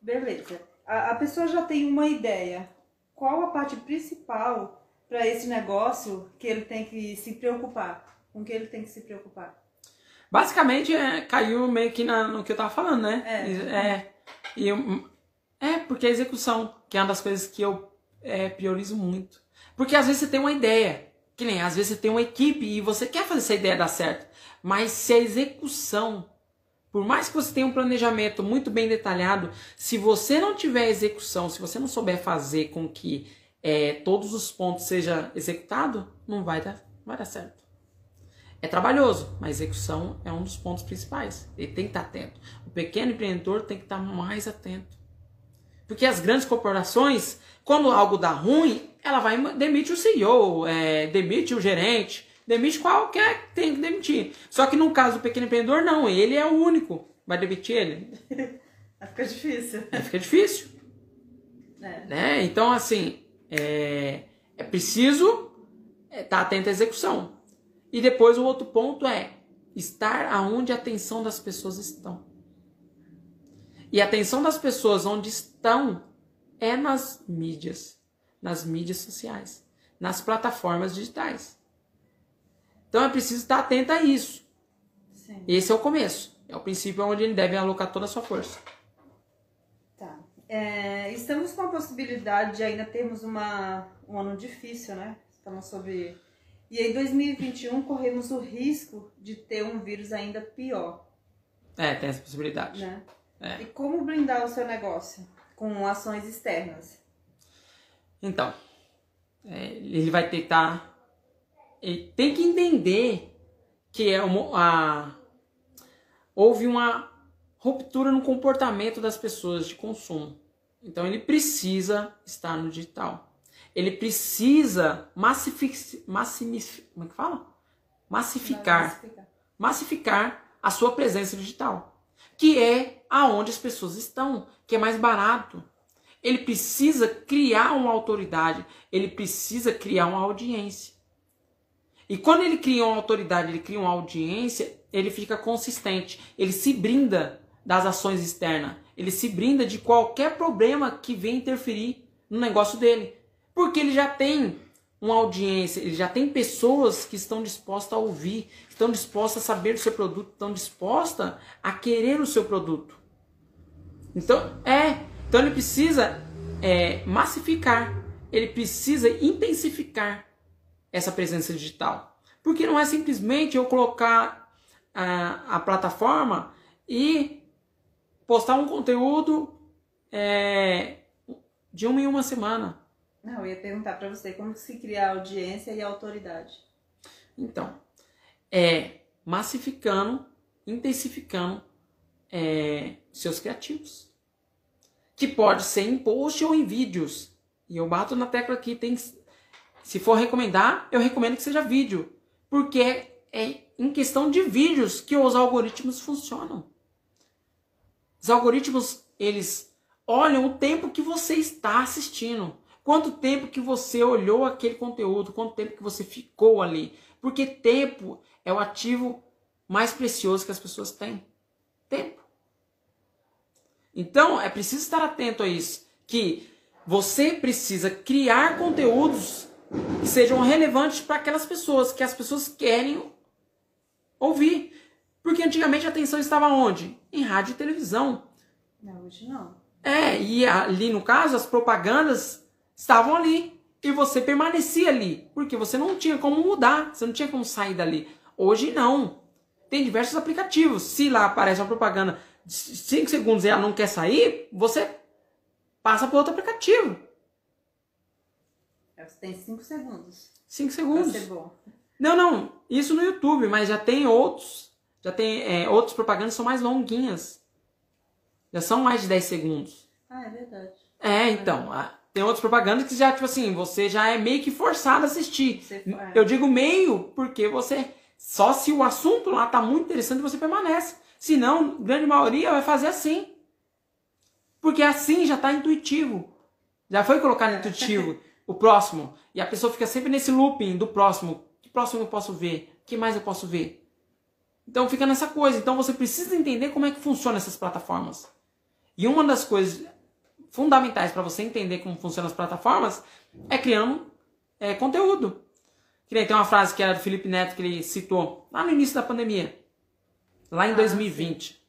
Beleza. A, a pessoa já tem uma ideia. Qual a parte principal para esse negócio que ele tem que se preocupar? Com que ele tem que se preocupar? Basicamente, é, caiu meio que na- no que eu tava falando, né? É. É, eu- é, porque a execução, que é uma das coisas que eu é, priorizo muito. Porque às vezes você tem uma ideia, que nem às vezes você tem uma equipe e você quer fazer essa ideia dar certo. Mas se a execução, por mais que você tenha um planejamento muito bem detalhado, se você não tiver execução, se você não souber fazer com que é, todos os pontos sejam executados, não vai dar, vai dar certo. É trabalhoso, mas execução é um dos pontos principais. Ele tem que estar atento. O pequeno empreendedor tem que estar mais atento. Porque as grandes corporações, quando algo dá ruim, ela vai demite o CEO, é, demite o gerente, demite qualquer que tem que demitir. Só que no caso do pequeno empreendedor, não, ele é o único. Vai demitir ele? Fica difícil. Aí fica difícil. É. né? Então, assim, é, é preciso estar atento à execução. E depois o outro ponto é estar aonde a atenção das pessoas estão. E a atenção das pessoas onde estão é nas mídias, nas mídias sociais, nas plataformas digitais. Então é preciso estar atento a isso. Sim. Esse é o começo. É o princípio onde ele deve alocar toda a sua força. Tá. É, estamos com a possibilidade de ainda termos uma, um ano difícil, né? Estamos sobre. E em 2021 corremos o risco de ter um vírus ainda pior. É, tem essa possibilidade. Né? É. E como blindar o seu negócio? Com ações externas. Então, é, ele vai tentar. Ele tem que entender que é uma, a, houve uma ruptura no comportamento das pessoas de consumo. Então ele precisa estar no digital. Ele precisa massific, massimic, como é que fala? Massificar. massificar a sua presença digital, que é aonde as pessoas estão, que é mais barato. Ele precisa criar uma autoridade, ele precisa criar uma audiência. E quando ele cria uma autoridade, ele cria uma audiência, ele fica consistente, ele se brinda das ações externas, ele se brinda de qualquer problema que venha interferir no negócio dele, porque ele já tem uma audiência, ele já tem pessoas que estão dispostas a ouvir, estão dispostas a saber do seu produto, estão dispostas a querer o seu produto. Então, é, então ele precisa é, massificar, ele precisa intensificar essa presença digital. Porque não é simplesmente eu colocar a, a plataforma e postar um conteúdo é, de uma em uma semana. Não, eu ia perguntar para você como se cria audiência e autoridade. Então, é massificando, intensificando é, seus criativos. Que pode ser em post ou em vídeos. E eu bato na tecla aqui, tem se for recomendar, eu recomendo que seja vídeo. Porque é em questão de vídeos que os algoritmos funcionam. Os algoritmos, eles olham o tempo que você está assistindo. Quanto tempo que você olhou aquele conteúdo, quanto tempo que você ficou ali. Porque tempo é o ativo mais precioso que as pessoas têm. Tempo. Então, é preciso estar atento a isso. Que você precisa criar conteúdos que sejam relevantes para aquelas pessoas, que as pessoas querem ouvir. Porque antigamente a atenção estava onde? Em rádio e televisão. Não, hoje não. É, e ali no caso as propagandas estavam ali. E você permanecia ali. Porque você não tinha como mudar, você não tinha como sair dali. Hoje não. Tem diversos aplicativos. Se lá aparece uma propaganda de 5 segundos e ela não quer sair, você passa para outro aplicativo. Você tem 5 segundos. 5 Pra segundos. ser bom. Não, não. Isso no YouTube, mas já tem outros. Já tem é, outros propagandas são mais longuinhas. Já são mais de 10 segundos. Ah, é verdade. É, então. a- Tem outras propagandas que já, tipo assim, você já é meio que forçado a assistir. É. Eu digo meio porque você. Só se o assunto lá tá muito interessante você permanece. Se não, grande maioria vai fazer assim. Porque assim já tá intuitivo. Já foi colocado intuitivo o próximo. E a pessoa fica sempre nesse looping do próximo. Que próximo eu posso ver? que mais eu posso ver? Então fica nessa coisa. Então você precisa entender como é que funcionam essas plataformas. E uma das coisas fundamentais para você entender como funcionam as plataformas é criando é, conteúdo. Tem uma frase que era do Felipe Neto que ele citou lá no início da pandemia, lá em Ah, 2020,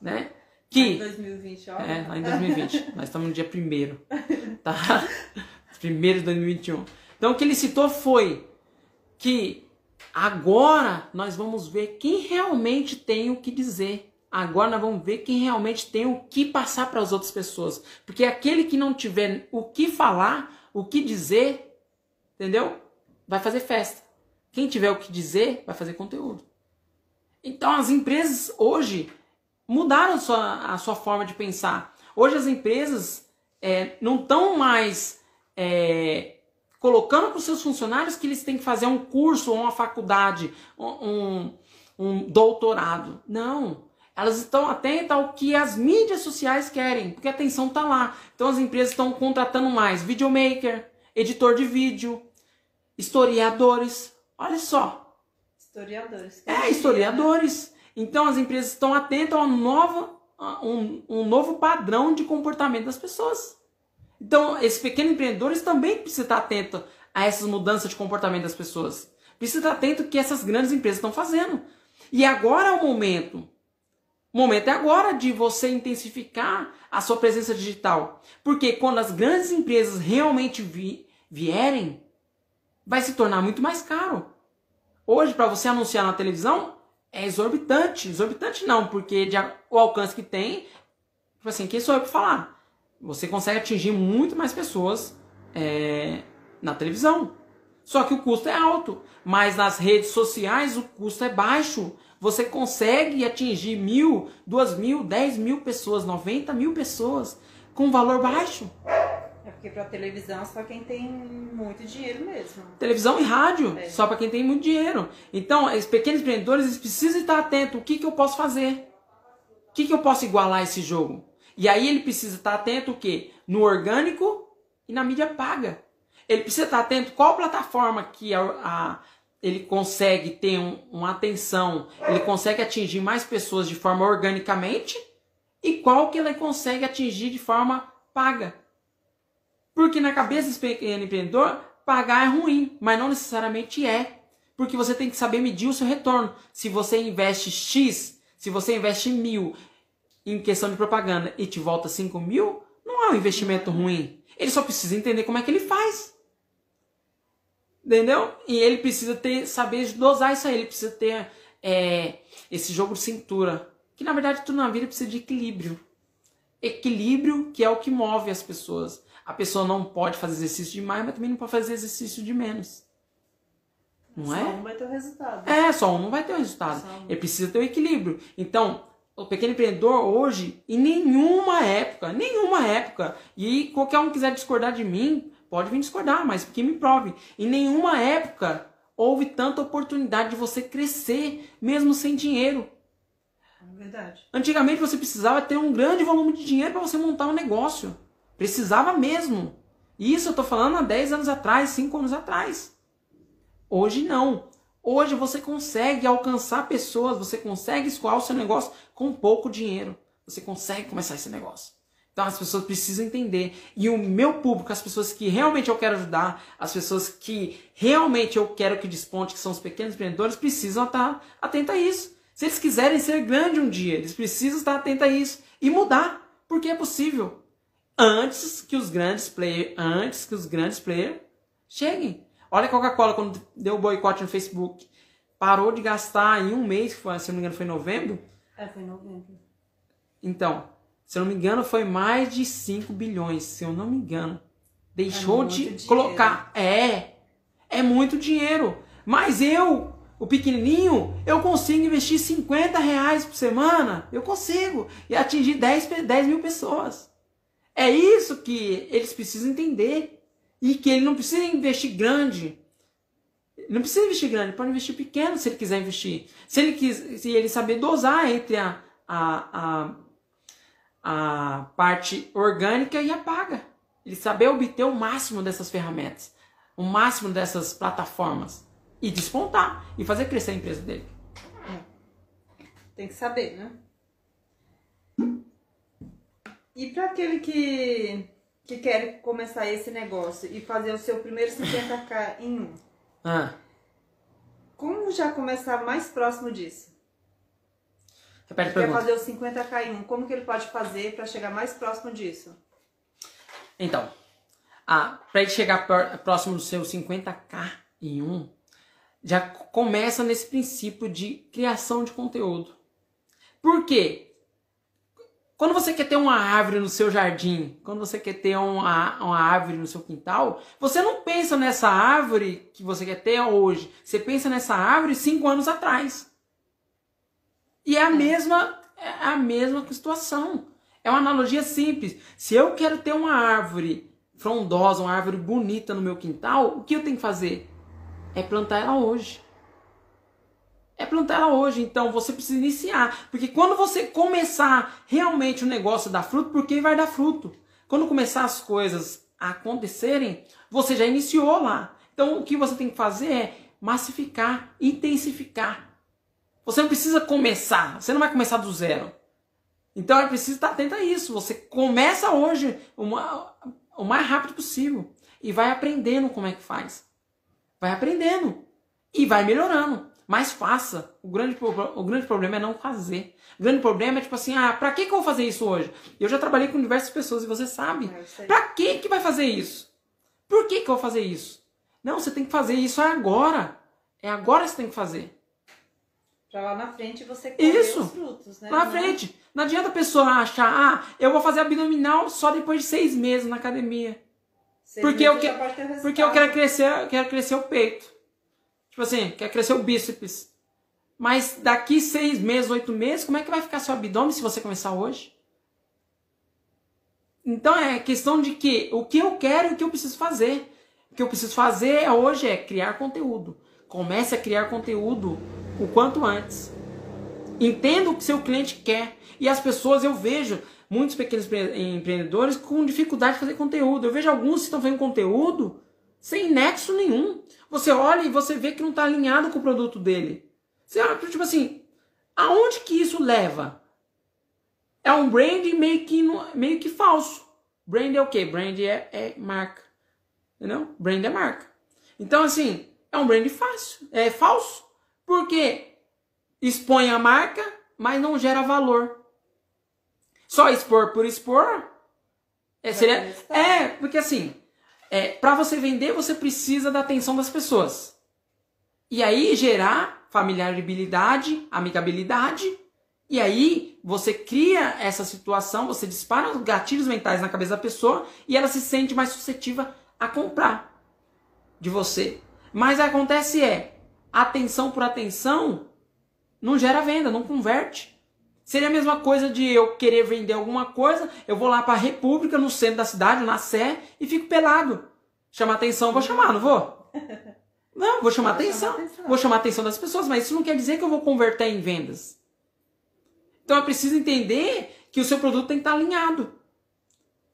né? Em Que 2020, ó. é, lá em 2020. Nós estamos no dia 1 tá? 1 de 2021. Então o que ele citou foi que agora nós vamos ver quem realmente tem o que dizer. Agora nós vamos ver quem realmente tem o que passar para as outras pessoas. Porque aquele que não tiver o que falar, o que dizer, entendeu? Vai fazer festa. Quem tiver o que dizer, vai fazer conteúdo. Então as empresas hoje mudaram a sua, a sua forma de pensar. Hoje as empresas é, não estão mais é, colocando para os seus funcionários que eles têm que fazer um curso ou uma faculdade, um, um doutorado. Não. Elas estão atentas ao que as mídias sociais querem, porque a atenção está lá. Então as empresas estão contratando mais videomaker, editor de vídeo, historiadores. Olha só, Historiadores. é, historiadores. Então as empresas estão atentas a, uma nova, a um, um novo padrão de comportamento das pessoas. Então, esses pequenos empreendedores também precisam estar atentos a essas mudanças de comportamento das pessoas. Precisa estar atento ao que essas grandes empresas estão fazendo. E agora é o momento Momento é agora de você intensificar a sua presença digital. Porque quando as grandes empresas realmente vi vierem, vai se tornar muito mais caro. Hoje, para você anunciar na televisão, é exorbitante. Exorbitante não, porque de, o alcance que tem, tipo assim, quem sou eu para falar? Você consegue atingir muito mais pessoas é, na televisão. Só que o custo é alto. Mas nas redes sociais o custo é baixo. Você consegue atingir mil, duas mil, dez mil pessoas, noventa mil pessoas com valor baixo. É porque para televisão é só quem tem muito dinheiro mesmo. Televisão e rádio, é. só para quem tem muito dinheiro. Então, os pequenos empreendedores eles precisam estar atentos. O que, que eu posso fazer? O que, que eu posso igualar esse jogo? E aí ele precisa estar atento o quê? No orgânico e na mídia paga. Ele precisa estar atento qual plataforma que a, a ele consegue ter um, uma atenção, ele consegue atingir mais pessoas de forma organicamente e qual que ele consegue atingir de forma paga. Porque na cabeça pequeno empreendedor, pagar é ruim, mas não necessariamente é. Porque você tem que saber medir o seu retorno. Se você investe X, se você investe mil em questão de propaganda e te volta 5 mil, não é um investimento ruim. Ele só precisa entender como é que ele faz. Entendeu? E ele precisa ter, saber dosar isso aí. Ele precisa ter é, esse jogo de cintura. Que na verdade tudo na vida precisa de equilíbrio. Equilíbrio que é o que move as pessoas. A pessoa não pode fazer exercício demais, mas também não pode fazer exercício de menos. Não só é? Só um vai ter o resultado. É, só um não vai ter o resultado. Um. Ele precisa ter o equilíbrio. Então, o pequeno empreendedor hoje, em nenhuma época, nenhuma época, e qualquer um quiser discordar de mim, Pode vir discordar, mas que me prove. Em nenhuma época houve tanta oportunidade de você crescer, mesmo sem dinheiro. É verdade. Antigamente você precisava ter um grande volume de dinheiro para você montar um negócio. Precisava mesmo. Isso eu estou falando há 10 anos atrás, 5 anos atrás. Hoje não. Hoje você consegue alcançar pessoas, você consegue escoar o seu negócio com pouco dinheiro. Você consegue começar esse negócio. Então as pessoas precisam entender. E o meu público, as pessoas que realmente eu quero ajudar, as pessoas que realmente eu quero que desponte, que são os pequenos empreendedores, precisam estar atentos a isso. Se eles quiserem ser grande um dia, eles precisam estar atentos a isso e mudar, porque é possível. Antes que os grandes players, antes que os grandes players cheguem. Olha a Coca-Cola quando deu o boicote no Facebook, parou de gastar em um mês, se não me engano foi em novembro. É, foi em novembro. Então, se eu não me engano, foi mais de 5 bilhões, se eu não me engano. Deixou é de dinheiro. colocar. É, é muito dinheiro. Mas eu, o pequenininho, eu consigo investir 50 reais por semana. Eu consigo. E atingir 10, 10 mil pessoas. É isso que eles precisam entender. E que ele não precisa investir grande. Não precisa investir grande, pode investir pequeno se ele quiser investir. Se ele, quis, se ele saber dosar entre a, a, a a parte orgânica e apaga. Ele saber obter o máximo dessas ferramentas, o máximo dessas plataformas e despontar e fazer crescer a empresa dele. Tem que saber, né? E para aquele que, que quer começar esse negócio e fazer o seu primeiro 50k em um, ah. como já começar mais próximo disso? Repete a quer fazer os 50k em um, como que ele pode fazer para chegar mais próximo disso? Então, para ele chegar próximo do seu 50k em um, já começa nesse princípio de criação de conteúdo. Por quê? Quando você quer ter uma árvore no seu jardim, quando você quer ter uma, uma árvore no seu quintal, você não pensa nessa árvore que você quer ter hoje. Você pensa nessa árvore cinco anos atrás. E é a mesma, é a mesma situação. É uma analogia simples. Se eu quero ter uma árvore frondosa, uma árvore bonita no meu quintal, o que eu tenho que fazer? É plantar ela hoje. É plantar ela hoje. Então você precisa iniciar. Porque quando você começar realmente o negócio dar fruto, porque vai dar fruto. Quando começar as coisas a acontecerem, você já iniciou lá. Então o que você tem que fazer é massificar, intensificar. Você não precisa começar, você não vai começar do zero. Então é preciso estar atento a isso. Você começa hoje uma, o mais rápido possível e vai aprendendo como é que faz. Vai aprendendo e vai melhorando. mas faça. O grande, o grande problema é não fazer. O grande problema é tipo assim, ah, pra que, que eu vou fazer isso hoje? Eu já trabalhei com diversas pessoas e você sabe. É, pra que que vai fazer isso? Por que que eu vou fazer isso? Não, você tem que fazer isso agora. É agora que você tem que fazer. Pra lá na frente você colher Isso. os frutos, né? Lá na frente. Não adianta a pessoa achar, ah, eu vou fazer abdominal só depois de seis meses na academia. Seis porque eu, que, porque eu quero crescer, eu quero crescer o peito. Tipo assim, quer crescer o bíceps. Mas daqui seis meses, oito meses, como é que vai ficar seu abdômen se você começar hoje? Então é questão de que o que eu quero e o que eu preciso fazer. O que eu preciso fazer hoje é criar conteúdo. Comece a criar conteúdo o quanto antes. Entenda o que seu cliente quer. E as pessoas, eu vejo muitos pequenos empreendedores com dificuldade de fazer conteúdo. Eu vejo alguns que estão fazendo conteúdo sem nexo nenhum. Você olha e você vê que não está alinhado com o produto dele. Você olha, tipo assim, aonde que isso leva? É um brand meio que, meio que falso. Brand é o quê? Brand é, é marca. Entendeu? Brand é marca. Então, assim, é um brand fácil, é falso. Porque expõe a marca, mas não gera valor. Só expor por expor é, seria, é porque assim, é, para você vender você precisa da atenção das pessoas. E aí gerar familiaridade, amigabilidade, e aí você cria essa situação, você dispara os gatilhos mentais na cabeça da pessoa e ela se sente mais suscetível a comprar de você. Mas acontece é, atenção por atenção não gera venda, não converte. Seria a mesma coisa de eu querer vender alguma coisa, eu vou lá para a República, no centro da cidade, na Sé, e fico pelado. Chamar atenção, vou chamar, não vou? Não, vou chamar, atenção. chamar atenção. Vou chamar a atenção das pessoas, mas isso não quer dizer que eu vou converter em vendas. Então é preciso entender que o seu produto tem que estar alinhado.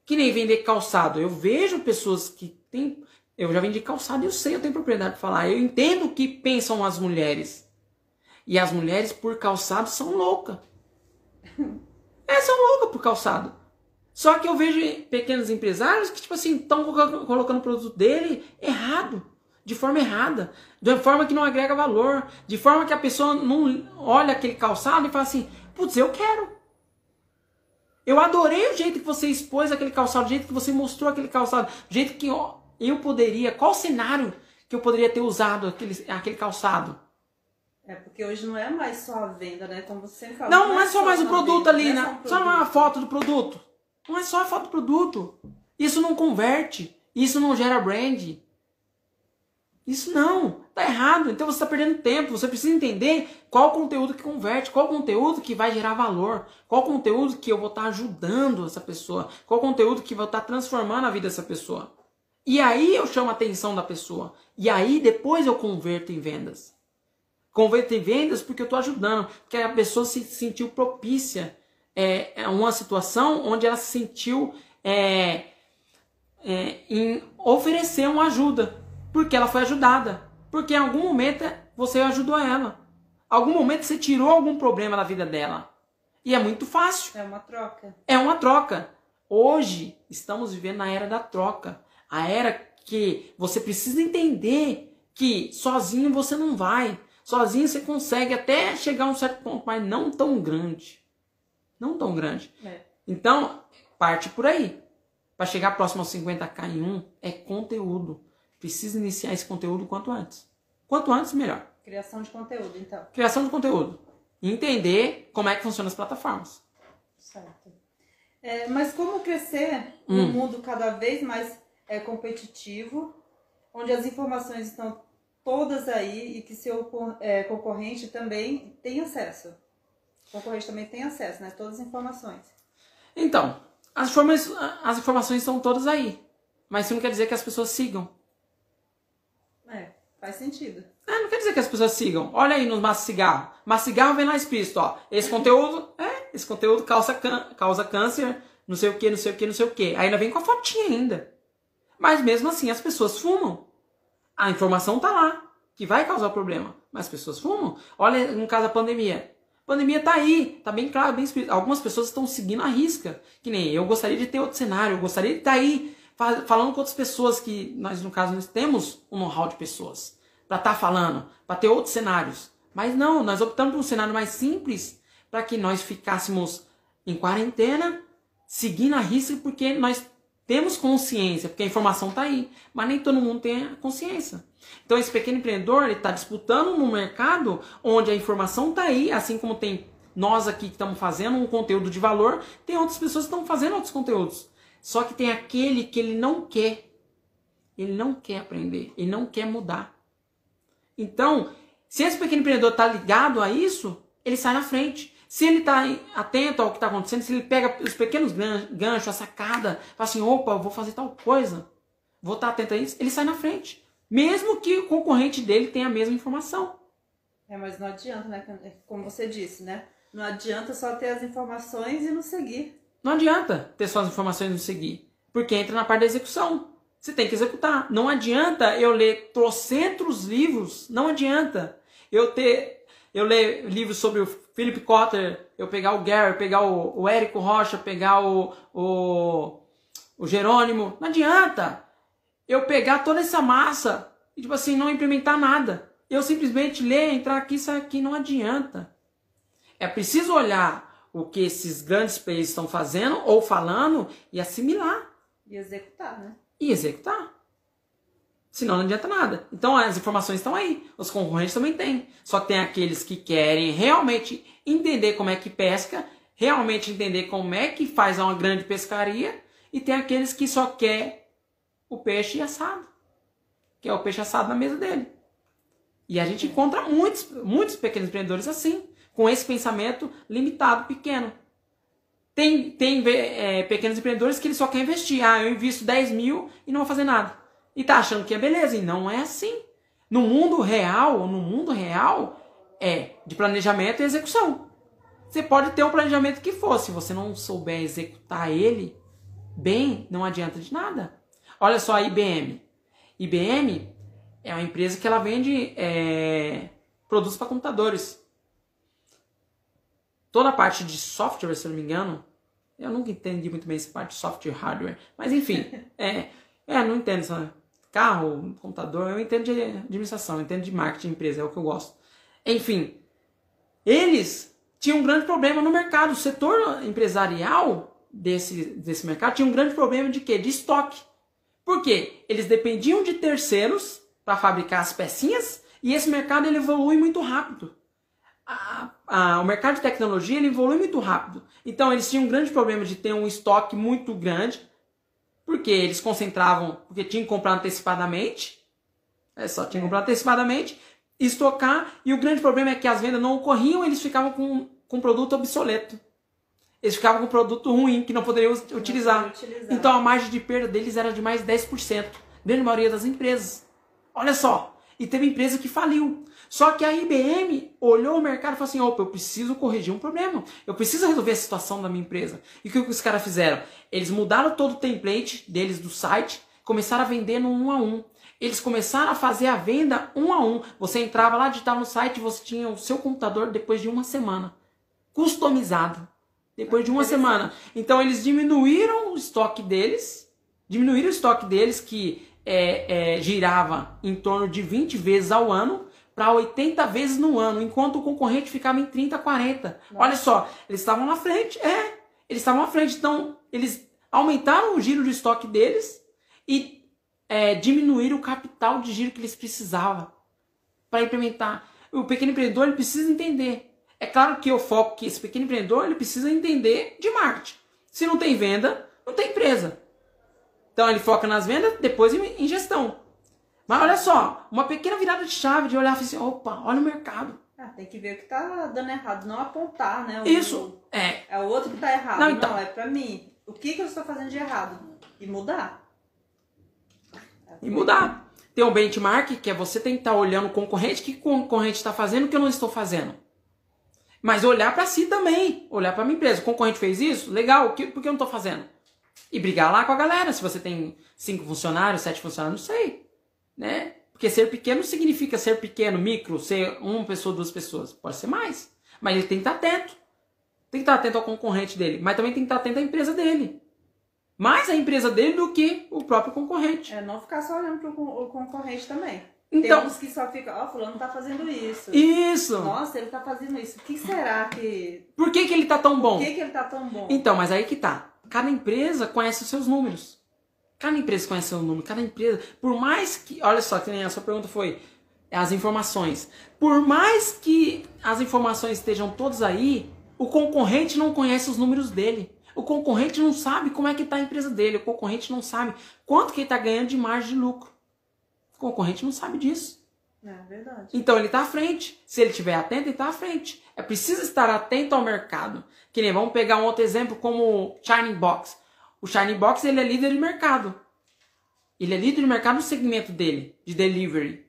Que nem vender calçado. Eu vejo pessoas que têm. Eu já vendi calçado e eu sei, eu tenho propriedade para falar. Eu entendo o que pensam as mulheres. E as mulheres por calçado são loucas. É, são loucas por calçado. Só que eu vejo pequenos empresários que, tipo assim, estão colocando o produto dele errado. De forma errada. De forma que não agrega valor. De forma que a pessoa não olha aquele calçado e fala assim, putz, eu quero. Eu adorei o jeito que você expôs aquele calçado, o jeito que você mostrou aquele calçado, o jeito que eu poderia, qual cenário que eu poderia ter usado aquele, aquele calçado. É, porque hoje não é mais só a venda, né? Como você sempre fala. Não, não, é, é só mais o produto venda, ali, né? Só, só uma foto do produto. Não é só a foto do produto. Isso não converte. Isso não gera brand. Isso não. Tá errado. Então você está perdendo tempo. Você precisa entender qual conteúdo que converte, qual conteúdo que vai gerar valor, qual conteúdo que eu vou estar tá ajudando essa pessoa, qual conteúdo que vai estar tá transformando a vida dessa pessoa. E aí eu chamo a atenção da pessoa. E aí depois eu converto em vendas. Converto em vendas porque eu estou ajudando, porque a pessoa se sentiu propícia é, a uma situação onde ela se sentiu é, é, em oferecer uma ajuda, porque ela foi ajudada. Porque em algum momento você ajudou ela. Algum momento você tirou algum problema da vida dela. E é muito fácil. É uma troca. É uma troca. Hoje estamos vivendo na era da troca. A era que você precisa entender que sozinho você não vai. Sozinho você consegue até chegar a um certo ponto, mas não tão grande. Não tão grande. É. Então, parte por aí. Para chegar próximo aos 50k em um, é conteúdo. Precisa iniciar esse conteúdo quanto antes. Quanto antes, melhor. Criação de conteúdo, então. Criação de conteúdo. E entender como é que funcionam as plataformas. Certo. É, mas como crescer hum. num mundo cada vez mais é, competitivo, onde as informações estão todas aí e que seu é, concorrente também tem acesso. O concorrente também tem acesso, né? Todas as informações. Então, as, informações, as informações estão todas aí. Mas isso não quer dizer que as pessoas sigam. É, faz sentido. É, não quer dizer que as pessoas sigam. Olha aí no Massa Cigarro. Massa Cigarro vem lá explícito, ó. Esse conteúdo, é, esse conteúdo causa, causa câncer, não sei o que, não sei o que, não sei o que. Ainda vem com a fotinha ainda. Mas mesmo assim as pessoas fumam. A informação tá lá, que vai causar problema. Mas as pessoas fumam. Olha no caso da pandemia. A pandemia tá aí, tá bem claro, bem explícito. Algumas pessoas estão seguindo a risca. Que nem eu gostaria de ter outro cenário, eu gostaria de estar tá aí falando com outras pessoas que nós, no caso, nós temos um know-how de pessoas. Para estar tá falando, para ter outros cenários. Mas não, nós optamos por um cenário mais simples para que nós ficássemos em quarentena, seguindo a risca, porque nós temos consciência, porque a informação está aí, mas nem todo mundo tem a consciência. Então esse pequeno empreendedor está disputando no mercado onde a informação está aí, assim como tem nós aqui que estamos fazendo um conteúdo de valor, tem outras pessoas que estão fazendo outros conteúdos. Só que tem aquele que ele não quer. Ele não quer aprender, ele não quer mudar. Então, se esse pequeno empreendedor está ligado a isso, ele sai na frente. Se ele está atento ao que está acontecendo, se ele pega os pequenos ganchos, a sacada, fala assim, opa, eu vou fazer tal coisa, vou estar tá atento a isso, ele sai na frente. Mesmo que o concorrente dele tenha a mesma informação. É, mas não adianta, né? Como você disse, né? Não adianta só ter as informações e não seguir. Não adianta ter só as informações e não seguir. Porque entra na parte da execução. Você tem que executar. Não adianta eu ler trocentos livros. Não adianta eu ter eu ler livros sobre o Philip Cotter, eu pegar o Gary, pegar o, o Érico Rocha, pegar o, o, o Jerônimo. Não adianta eu pegar toda essa massa e, tipo assim, não implementar nada. Eu simplesmente ler, entrar aqui, sair aqui, não adianta. É preciso olhar o que esses grandes players estão fazendo ou falando e assimilar. E executar, né? E executar. Senão não adianta nada. Então as informações estão aí. Os concorrentes também têm. Só que tem aqueles que querem realmente entender como é que pesca, realmente entender como é que faz uma grande pescaria, e tem aqueles que só quer o peixe assado. Que é o peixe assado na mesa dele. E a gente encontra muitos, muitos pequenos empreendedores assim, com esse pensamento limitado, pequeno. Tem, tem é, pequenos empreendedores que ele só quer investir. Ah, eu invisto 10 mil e não vou fazer nada e tá achando que é beleza. E não é assim. No mundo real, no mundo real, é de planejamento e execução. Você pode ter o planejamento que for, se você não souber executar ele bem, não adianta de nada. Olha só a IBM. IBM é uma empresa que ela vende é, produtos para computadores. Toda a parte de software, se eu não me engano, eu nunca entendi muito bem essa parte de software e hardware, mas enfim, é, é não entendo essa carro, computador, eu entendo de administração, eu entendo de marketing de empresa, é o que eu gosto. Enfim, eles tinham um grande problema no mercado. O setor empresarial desse, desse mercado tinha um grande problema de quê? De estoque. Por quê? Eles dependiam de terceiros para fabricar as pecinhas e esse mercado ele evolui muito rápido. A, a, o mercado de tecnologia ele evolui muito rápido. Então eles tinham um grande problema de ter um estoque muito grande porque eles concentravam, porque tinham que comprar antecipadamente, é, só tinham que comprar antecipadamente, estocar, e o grande problema é que as vendas não ocorriam, eles ficavam com, com produto obsoleto. Eles ficavam com produto ruim, que não poderiam não utilizar. utilizar. Então a margem de perda deles era de mais 10%, grande maioria das empresas. Olha só, e teve empresa que faliu. Só que a IBM olhou o mercado e falou assim: opa, eu preciso corrigir um problema. Eu preciso resolver a situação da minha empresa. E o que os caras fizeram? Eles mudaram todo o template deles do site, começaram a vender no um a um. Eles começaram a fazer a venda um a um. Você entrava lá, digitava no site, você tinha o seu computador depois de uma semana. Customizado. Depois de uma semana. Então eles diminuíram o estoque deles. Diminuíram o estoque deles, que é, é, girava em torno de 20 vezes ao ano para 80 vezes no ano, enquanto o concorrente ficava em 30, 40. Nossa. Olha só, eles estavam na frente, é, eles estavam na frente, então eles aumentaram o giro de estoque deles e é, diminuíram o capital de giro que eles precisavam para implementar. O pequeno empreendedor ele precisa entender. É claro que eu foco que esse pequeno empreendedor ele precisa entender de marketing. Se não tem venda, não tem empresa. Então ele foca nas vendas, depois em gestão. Mas olha só, uma pequena virada de chave de olhar e assim, opa, olha o mercado. Ah, tem que ver o que tá dando errado, não apontar, né? O, Isso, é. É o outro que tá errado. Não, então, não é pra mim. O que, que eu estou fazendo de errado? E mudar. E mudar. Tem um benchmark, que é você tem que estar tá olhando o concorrente, o que o concorrente está fazendo, o que eu não estou fazendo. Mas olhar para si também, olhar para minha empresa. O concorrente fez isso? Legal, por que eu não estou fazendo? E brigar lá com a galera. Se você tem cinco funcionários, sete funcionários, não sei né? Porque ser pequeno significa ser pequeno, micro, ser uma pessoa, duas pessoas. Pode ser mais. Mas ele tem que estar atento. Tem que estar atento ao concorrente dele. Mas também tem que estar atento à empresa dele. Mais a empresa dele do que o próprio concorrente. É, não ficar só olhando para o concorrente também. Então, Tem uns que só ficam, ó, fulano tá fazendo isso. isso. Nossa, ele tá fazendo isso. O que será que. Por que, que ele tá tão bom? Por que, que ele tá tão bom? Então, mas aí que tá. Cada empresa conhece os seus números. Cada empresa conhece o seu número. Cada empresa. Por mais que. Olha só, que nem a sua pergunta foi. As informações. Por mais que as informações estejam todas aí, o concorrente não conhece os números dele. O concorrente não sabe como é que está a empresa dele. O concorrente não sabe quanto que ele está ganhando de margem de lucro. O concorrente não sabe disso. É verdade. Então ele está à frente. Se ele estiver atento, ele está à frente. É preciso estar atento ao mercado. Que nem vamos pegar um outro exemplo como o Shining Box. O Shining Box ele é líder de mercado. Ele é líder de mercado no segmento dele, de delivery.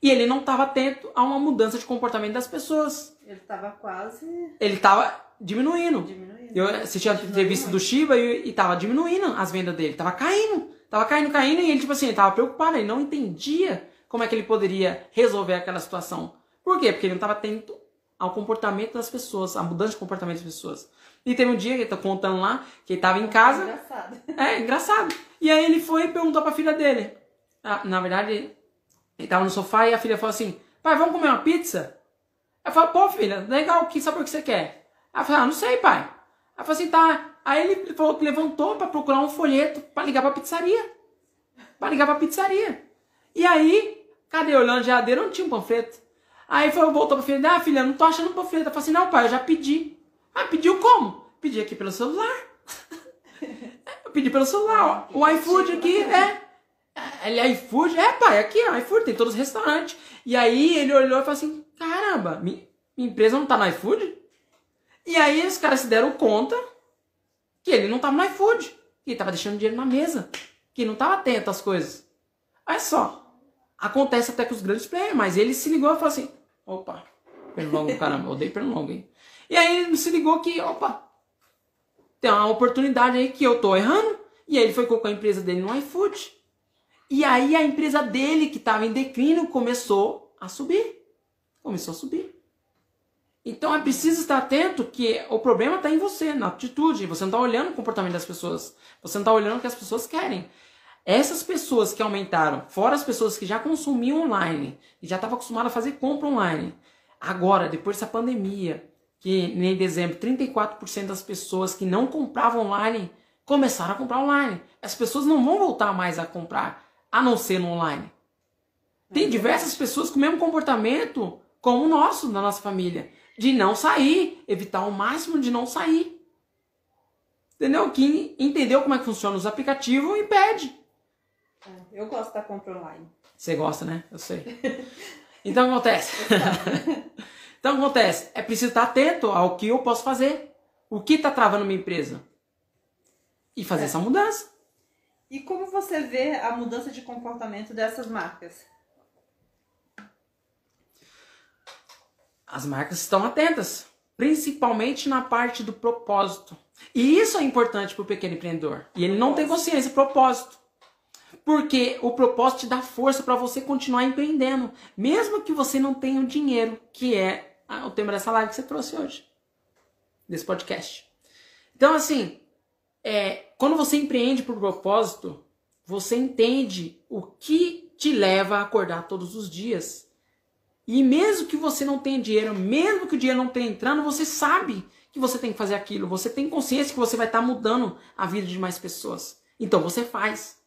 E ele não estava atento a uma mudança de comportamento das pessoas. Ele tava quase Ele estava diminuindo. diminuindo. Eu assisti a entrevista do Shiba e, e tava diminuindo as vendas dele. Tava caindo. Tava caindo, caindo. E ele, tipo assim, ele tava preocupado. Ele não entendia como é que ele poderia resolver aquela situação. Por quê? Porque ele não estava atento ao comportamento das pessoas, à mudança de comportamento das pessoas. E teve um dia que ele tá contando lá, que ele tava em casa. Engraçado. É, engraçado. E aí ele foi e perguntou pra filha dele. Ah, na verdade, ele tava no sofá e a filha falou assim: Pai, vamos comer uma pizza? Ela falou: Pô, filha, legal, que sabor que você quer? Ela falou: Ah, não sei, pai. Ela falou assim: Tá. Aí ele falou que levantou pra procurar um folheto pra ligar pra pizzaria. Pra ligar pra pizzaria. E aí, cadê? Olhando a geladeira, não tinha um panfleto. Aí foi, voltou pra filha: Ah, filha, não tô achando um panfleto. Ela falou assim: Não, pai, eu já pedi. Ah, pediu como? Pedi aqui pelo celular. Eu pedi pelo celular, ó. O iFood aqui, é. Ele é iFood? É, pai, aqui, ó, iFood, tem todos os restaurantes. E aí ele olhou e falou assim: caramba, mi- minha empresa não tá no iFood? E aí os caras se deram conta que ele não tava no iFood, que ele tava deixando dinheiro na mesa, que não tava atento às coisas. Olha só, acontece até com os grandes players, mas ele se ligou e falou assim: opa, pernilongo, caramba, odeio pernilongo, hein? E aí ele se ligou que, opa, tem uma oportunidade aí que eu tô errando. E aí ele foi colocou a empresa dele no iFood. E aí a empresa dele, que estava em declínio, começou a subir. Começou a subir. Então é preciso estar atento que o problema está em você, na atitude. Você não está olhando o comportamento das pessoas. Você não está olhando o que as pessoas querem. Essas pessoas que aumentaram, fora as pessoas que já consumiam online e já estavam acostumadas a fazer compra online, agora, depois dessa pandemia, que em dezembro 34% das pessoas que não compravam online começaram a comprar online. As pessoas não vão voltar mais a comprar, a não ser no online. Tem diversas pessoas com o mesmo comportamento como o nosso, da nossa família. De não sair, evitar o máximo de não sair. Entendeu? Que entendeu como é que funciona os aplicativos e pede. É, Eu gosto da compra online. Você gosta, né? Eu sei. Então acontece. então acontece. É preciso estar atento ao que eu posso fazer. O que está travando minha empresa? E fazer É. essa mudança. E como você vê a mudança de comportamento dessas marcas? As marcas estão atentas, principalmente na parte do propósito. E isso é importante para o pequeno empreendedor. E ele não tem consciência, propósito. Porque o propósito te dá força para você continuar empreendendo, mesmo que você não tenha o dinheiro, que é o tema dessa live que você trouxe hoje, desse podcast. Então, assim, é, quando você empreende por propósito, você entende o que te leva a acordar todos os dias. E mesmo que você não tenha dinheiro, mesmo que o dinheiro não tenha entrando, você sabe que você tem que fazer aquilo. Você tem consciência que você vai estar mudando a vida de mais pessoas. Então você faz.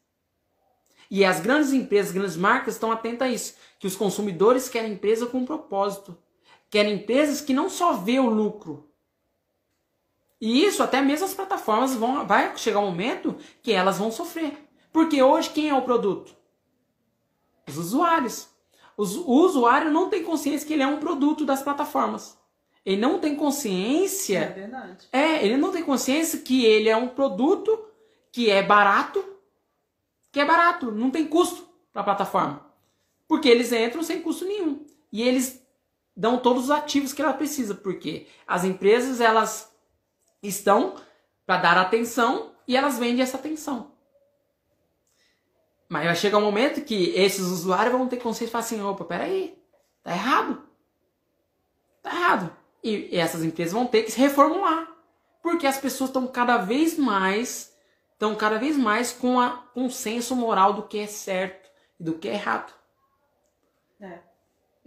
E as grandes empresas, as grandes marcas estão atentas a isso. Que os consumidores querem empresa com propósito. Querem empresas que não só vê o lucro. E isso até mesmo as plataformas vão. Vai chegar um momento que elas vão sofrer. Porque hoje quem é o produto? Os usuários. Os- o usuário não tem consciência que ele é um produto das plataformas. Ele não tem É consciência. verdade. É, ele não tem consciência que ele é um produto que é barato, que é barato, não tem custo para a plataforma. Porque eles entram sem custo nenhum. E eles dão todos os ativos que ela precisa, porque as empresas elas estão para dar atenção e elas vendem essa atenção. Mas vai chegar um momento que esses usuários vão ter consciência e falar assim, opa, peraí, tá errado. Tá errado. E, essas empresas vão ter que se reformular. Porque as pessoas estão cada vez mais, estão cada vez mais com, a, com o senso moral do que é certo e do que é errado. É.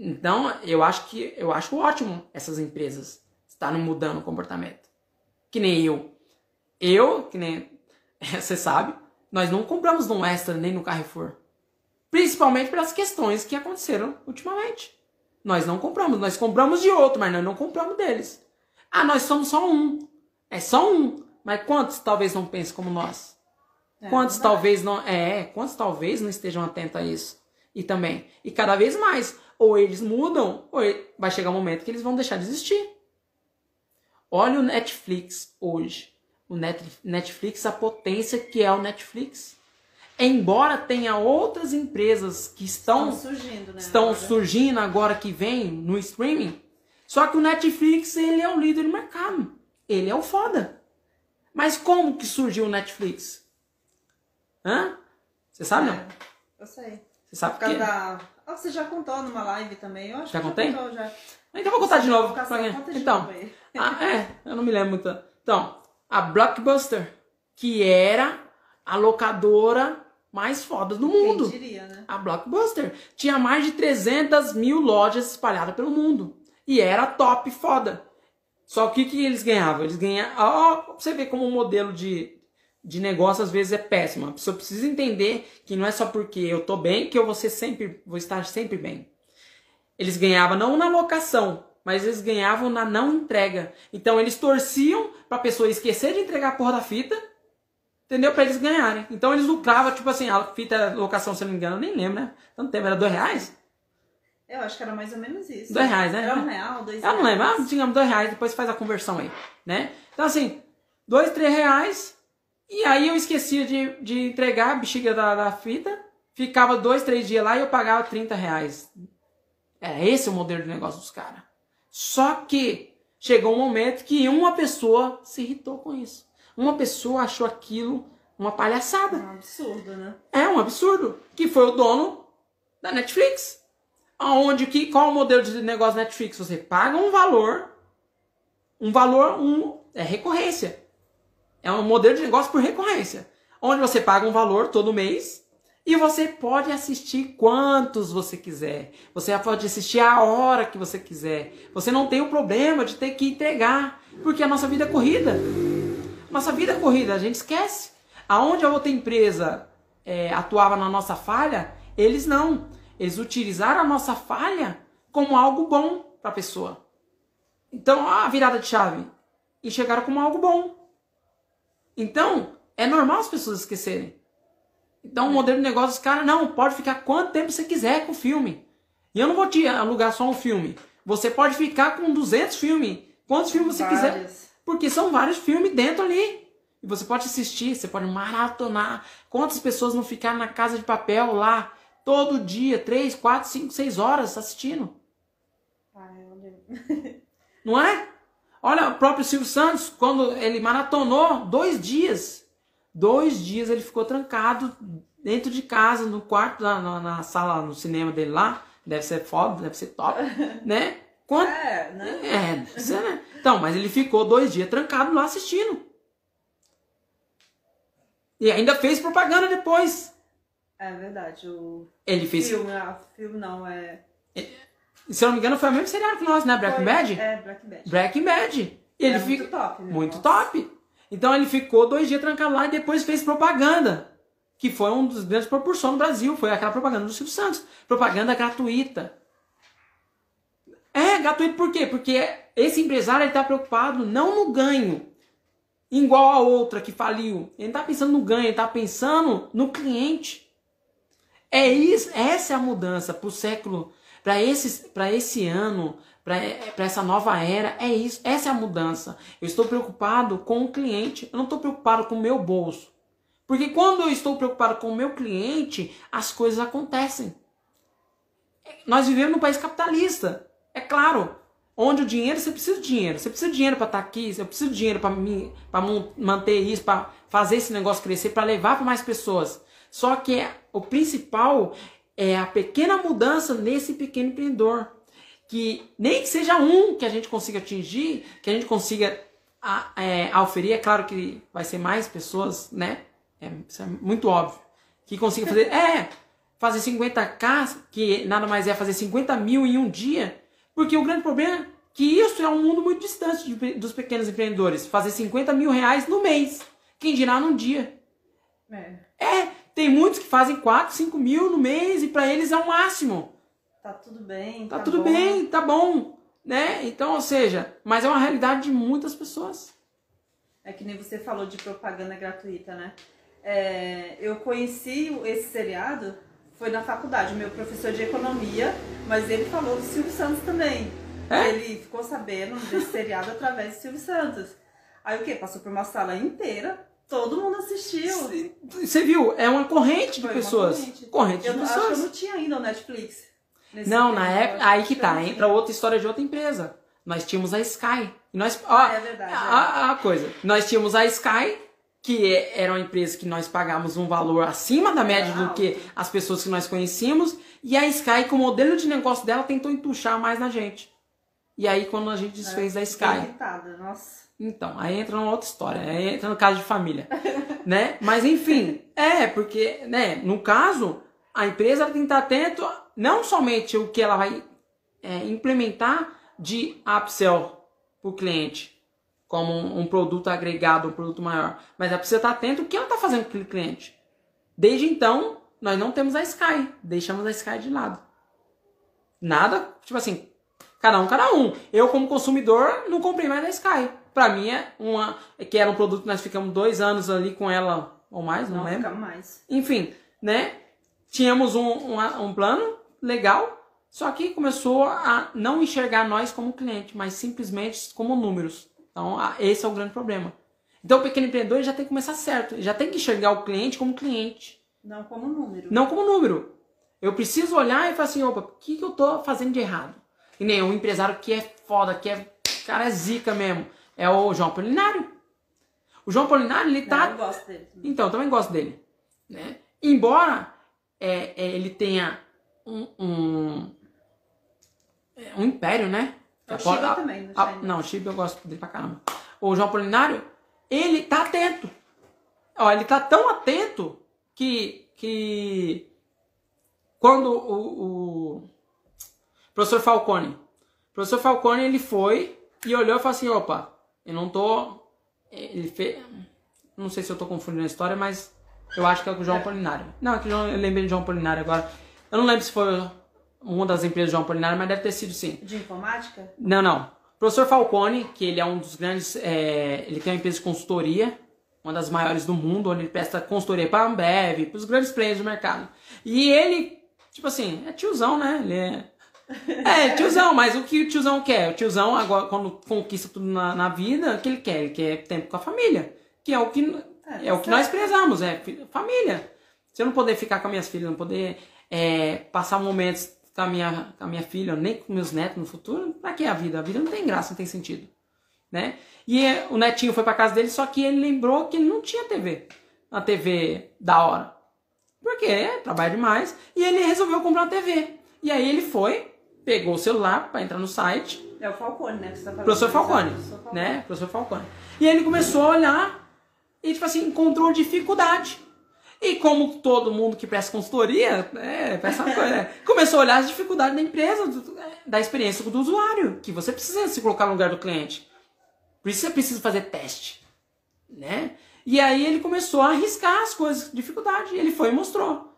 Então, eu acho que eu acho ótimo essas empresas estarem mudando o comportamento. Que nem eu. Eu, que nem você sabe, nós não compramos no Extra nem no Carrefour. Principalmente pelas questões que aconteceram ultimamente. Nós não compramos, nós compramos de outro, mas nós não compramos deles. Ah, nós somos só um. É só um. Mas quantos talvez não pensem como nós? É, quantos talvez não. É, quantos talvez não estejam atentos a isso? E também. E cada vez mais. Ou eles mudam, ou vai chegar um momento que eles vão deixar de existir. Olha o Netflix hoje. O Net- Netflix, a potência que é o Netflix. Embora tenha outras empresas que estão Estão surgindo, né? estão agora. surgindo agora que vem no streaming. Só que o Netflix, ele é o líder do mercado. Ele é o foda. Mas como que surgiu o Netflix? Hã? Você sabe, não? É, eu sei. Você sabe Por quê? causa da... Ah, você já contou numa live também? Eu acho Já que contei? já contou, já. Então eu vou contar de novo. Pra de Então, aí. ah, é, eu não me lembro muito. Então, a Blockbuster, que era a locadora mais foda do mundo. Quem diria, né? A Blockbuster tinha mais de 300 mil lojas espalhadas pelo mundo. E era top foda. Só que o que eles ganhavam? Eles ganhavam. Ó, você ver como o modelo de, de negócio às vezes é péssimo. A pessoa precisa entender que não é só porque eu tô bem que eu vou, ser sempre, vou estar sempre bem. Eles ganhavam não na locação, mas eles ganhavam na não entrega. Então eles torciam pra pessoa esquecer de entregar a porra da fita, entendeu? Pra eles ganharem. Então eles lucravam, tipo assim, a fita locação, se eu não me engano, eu nem lembro, né? Tanto tempo, era dois reais? Eu acho que era mais ou menos isso. Dois reais, né? Era um real, dois Eu não lembro, reais. ah, digamos dois reais, depois faz a conversão aí, né? Então assim, dois, três reais, e aí eu esquecia de, de entregar a bexiga da, da fita, ficava dois, três dias lá e eu pagava 30 reais. Era esse o modelo de negócio dos caras. Só que chegou um momento que uma pessoa se irritou com isso. Uma pessoa achou aquilo uma palhaçada. É um absurdo, né? É um absurdo. Que foi o dono da Netflix. Onde que qual o modelo de negócio da Netflix? Você paga um valor, um valor, um é recorrência. É um modelo de negócio por recorrência, onde você paga um valor todo mês e você pode assistir quantos você quiser. Você pode assistir a hora que você quiser. Você não tem o problema de ter que entregar, porque a nossa vida é corrida. Nossa vida é corrida, a gente esquece. Aonde a outra empresa é, atuava na nossa falha, eles não. Eles utilizaram a nossa falha como algo bom para a pessoa. Então, a virada de chave. Enxergaram como algo bom. Então, é normal as pessoas esquecerem. Então, o modelo de negócio dos caras, não, pode ficar quanto tempo você quiser com o filme. E eu não vou te alugar só um filme. Você pode ficar com 200 filmes. Quantos filmes você quiser. Vários. Porque são vários filmes dentro ali. E você pode assistir, você pode maratonar. Quantas pessoas não ficaram na casa de papel lá todo dia, 3, 4, 5, 6 horas assistindo? Ai, eu lembro. Não é? Olha, o próprio Silvio Santos, quando ele maratonou dois dias, dois dias ele ficou trancado dentro de casa, no quarto, na, na, sala, no cinema dele lá. Deve ser foda, deve ser top, né? Quanto, É, né? é, deve ser, né? Então, mas ele ficou dois dias trancado lá assistindo. E ainda fez propaganda depois. É verdade. O Ele fez. filme, ah, filme não, é. Se eu não me engano, foi o mesmo seriado que nós, né? Foi- Bad? É, Breaking Bad. Breaking Bad. E ele é fica. muito top, né? Muito Nossa. top. Então ele ficou dois dias trancado lá e depois fez propaganda. Que foi um dos grandes proporções no Brasil. Foi aquela propaganda do Silvio Santos. Propaganda gratuita. É, gratuito por quê? Porque esse empresário está preocupado não no ganho, igual a outra que faliu. Ele está pensando no ganho, ele está pensando no cliente. É isso, essa é a mudança para o século, para esse, esse ano, para essa nova era. É isso, essa é a mudança. Eu estou preocupado com o cliente, eu não estou preocupado com o meu bolso. Porque quando eu estou preocupado com o meu cliente, as coisas acontecem. Nós vivemos num país capitalista. É claro, onde o dinheiro, você precisa de dinheiro. Você precisa de dinheiro para estar aqui, você precisa de dinheiro para manter isso, para fazer esse negócio crescer, para levar para mais pessoas. Só que o principal é a pequena mudança nesse pequeno empreendedor. Que nem que seja um que a gente consiga atingir, que a gente consiga a, é, auferir. É claro que vai ser mais pessoas, né? É, isso é muito óbvio. Que consiga fazer. É, fazer 50k, que nada mais é fazer 50 mil em um dia, porque o grande problema é que isso é um mundo muito distante de, dos pequenos empreendedores. Fazer 50 mil reais no mês. Quem dirá num dia. É. É, tem muitos que fazem 4, 5 mil no mês e para eles é o máximo. Tá tudo bem. Tá, tudo bom. bem, tá bom. Né? Então, ou seja, mas é uma realidade de muitas pessoas. É que nem você falou de propaganda gratuita, né? É, eu conheci esse seriado, foi na faculdade, meu professor de economia, mas ele falou do Silvio Santos também. É? Ele ficou sabendo desse seriado através do Silvio Santos. Aí o quê? Passou por uma sala inteira, todo mundo assistiu. Você viu? É uma corrente de Foi uma pessoas. corrente. Corrente Eu de não- acho que eu pessoas. não tinha ainda o Netflix. Não, na época, aí que tá, não entra outra história de outra empresa. Nós tínhamos a Sky. E nós, ó, É verdade, é. A, a coisa. Nós tínhamos a Sky, que é- era uma empresa que nós pagávamos um valor acima da média do que as pessoas que nós conhecíamos. E a Sky, com o modelo de negócio dela, tentou entuchar mais na gente. E aí, quando a gente desfez da Fiquei Sky. irritada, nossa. Então, aí entra uma outra história, aí entra no caso de família, né? Mas enfim, é, porque, né, no caso, a empresa tem que estar atento não somente o que ela vai é, implementar de upsell para o cliente, como um, um produto agregado, um produto maior, mas ela precisa estar atento o que ela está fazendo com aquele cliente. Desde então, nós não temos a Sky, deixamos a Sky de lado. Nada, tipo assim, cada um, cada um. Eu, como consumidor, não comprei mais a Sky. Pra mim é uma. Que era um produto que nós ficamos dois anos ali com ela, ou mais, não, Não, lembro. fica mais. Enfim, né? Tínhamos um, um, um plano legal, só que começou a não enxergar nós como cliente, mas simplesmente como números. Então, esse é o grande problema. Então, o pequeno empreendedor já tem que começar certo, já tem que enxergar o cliente como cliente, Não como número. não como número. Eu preciso olhar e falar assim, opa, o que, que eu tô fazendo de errado? E nem um empresário que é foda, que é cara é zica mesmo, é o João Polinário. O João Polinário, ele tá Não, eu gosto dele. então, eu também gosto dele. Né? Embora é, é, ele tenha um, um, é, um império, né? É o A- Shiba a- também, não a- Shiba. Não, o Shiba eu gosto dele pra caramba. O João Polinário, ele tá atento. Ó, ele tá tão atento que, que quando o, o professor Falcone, o professor Falcone, ele foi e olhou e falou assim, opa, eu não tô... Ele fez... Não sei se eu tô confundindo a história, mas eu acho que é com o João Polinário. Não, é que eu lembrei de João Polinário agora. Eu não lembro se foi uma das empresas de João Polinário, mas deve ter sido sim. De informática? Não, não. O professor Falcone, que ele é um dos grandes. é, ele tem uma empresa de consultoria, uma das maiores do mundo, onde ele presta consultoria para a Ambev, para os grandes players do mercado. E ele, tipo assim, é tiozão, né? Ele é. É, tiozão, mas o que o tiozão quer? O tiozão, agora, quando conquista tudo na, na vida, o que ele quer? Ele quer tempo com a família. Que é o que, É, é, o que nós prezamos, é família. Se eu não poder ficar com as minhas filhas, não poder é, passar momentos com a, minha, com a minha filha, nem com meus netos no futuro, pra que a vida? A vida não tem graça, não tem sentido. Né? E é, o netinho foi pra casa dele, só que ele lembrou que ele não tinha TV. Uma TV da hora. Porque é, trabalha demais. E ele resolveu comprar uma TV. E aí ele foi, pegou o celular pra entrar no site, É o Falcone, né? Que você tá falando. Professor Falcone, Professor Falcone. né? Professor Falcone. E ele começou a olhar e, tipo assim, encontrou dificuldade. E como todo mundo que presta consultoria, é, presta coisa, né? começou a olhar as dificuldades da empresa, do- da experiência do usuário, que você precisa se colocar no lugar do cliente. Por isso você precisa fazer teste, né? E aí ele começou a arriscar as coisas, dificuldade, e ele foi e mostrou.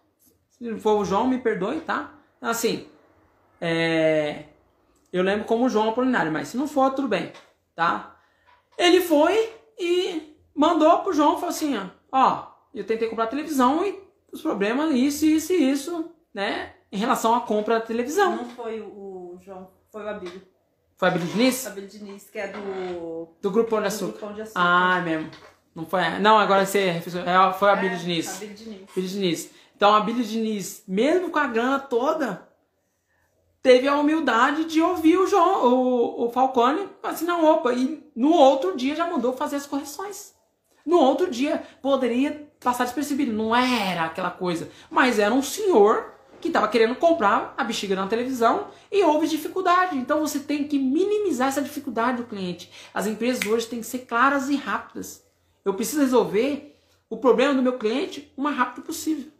Se for o João, me perdoe, tá? Assim, é... Eu lembro como o João Apolinário, mas se não for, tudo bem, tá? Ele foi e mandou pro João, falou assim, ó, ó, eu tentei comprar televisão e os problemas, isso, isso e isso, né? Em relação à compra da televisão. Não foi o o João, foi o Abílio. Foi a Billy Diniz? Abílio Diniz, que é do. Do Grupo Pão de do Açúcar. Pão de Açúcar. Ah, é mesmo. Não foi? Não, agora você é, foi a Billy É, Diniz. Abílio Diniz. Billy Diniz. Então a Billy Diniz, mesmo com a grana toda, teve a humildade de ouvir o João, o, o Falcone, assim, não, opa, e no outro dia já mandou fazer as correções. No outro dia poderia passar despercebido, não era aquela coisa, mas era um senhor que estava querendo comprar a bexiga na televisão e houve dificuldade. Então você tem que minimizar essa dificuldade do cliente. As empresas hoje têm que ser claras e rápidas. Eu preciso resolver o problema do meu cliente o mais rápido possível.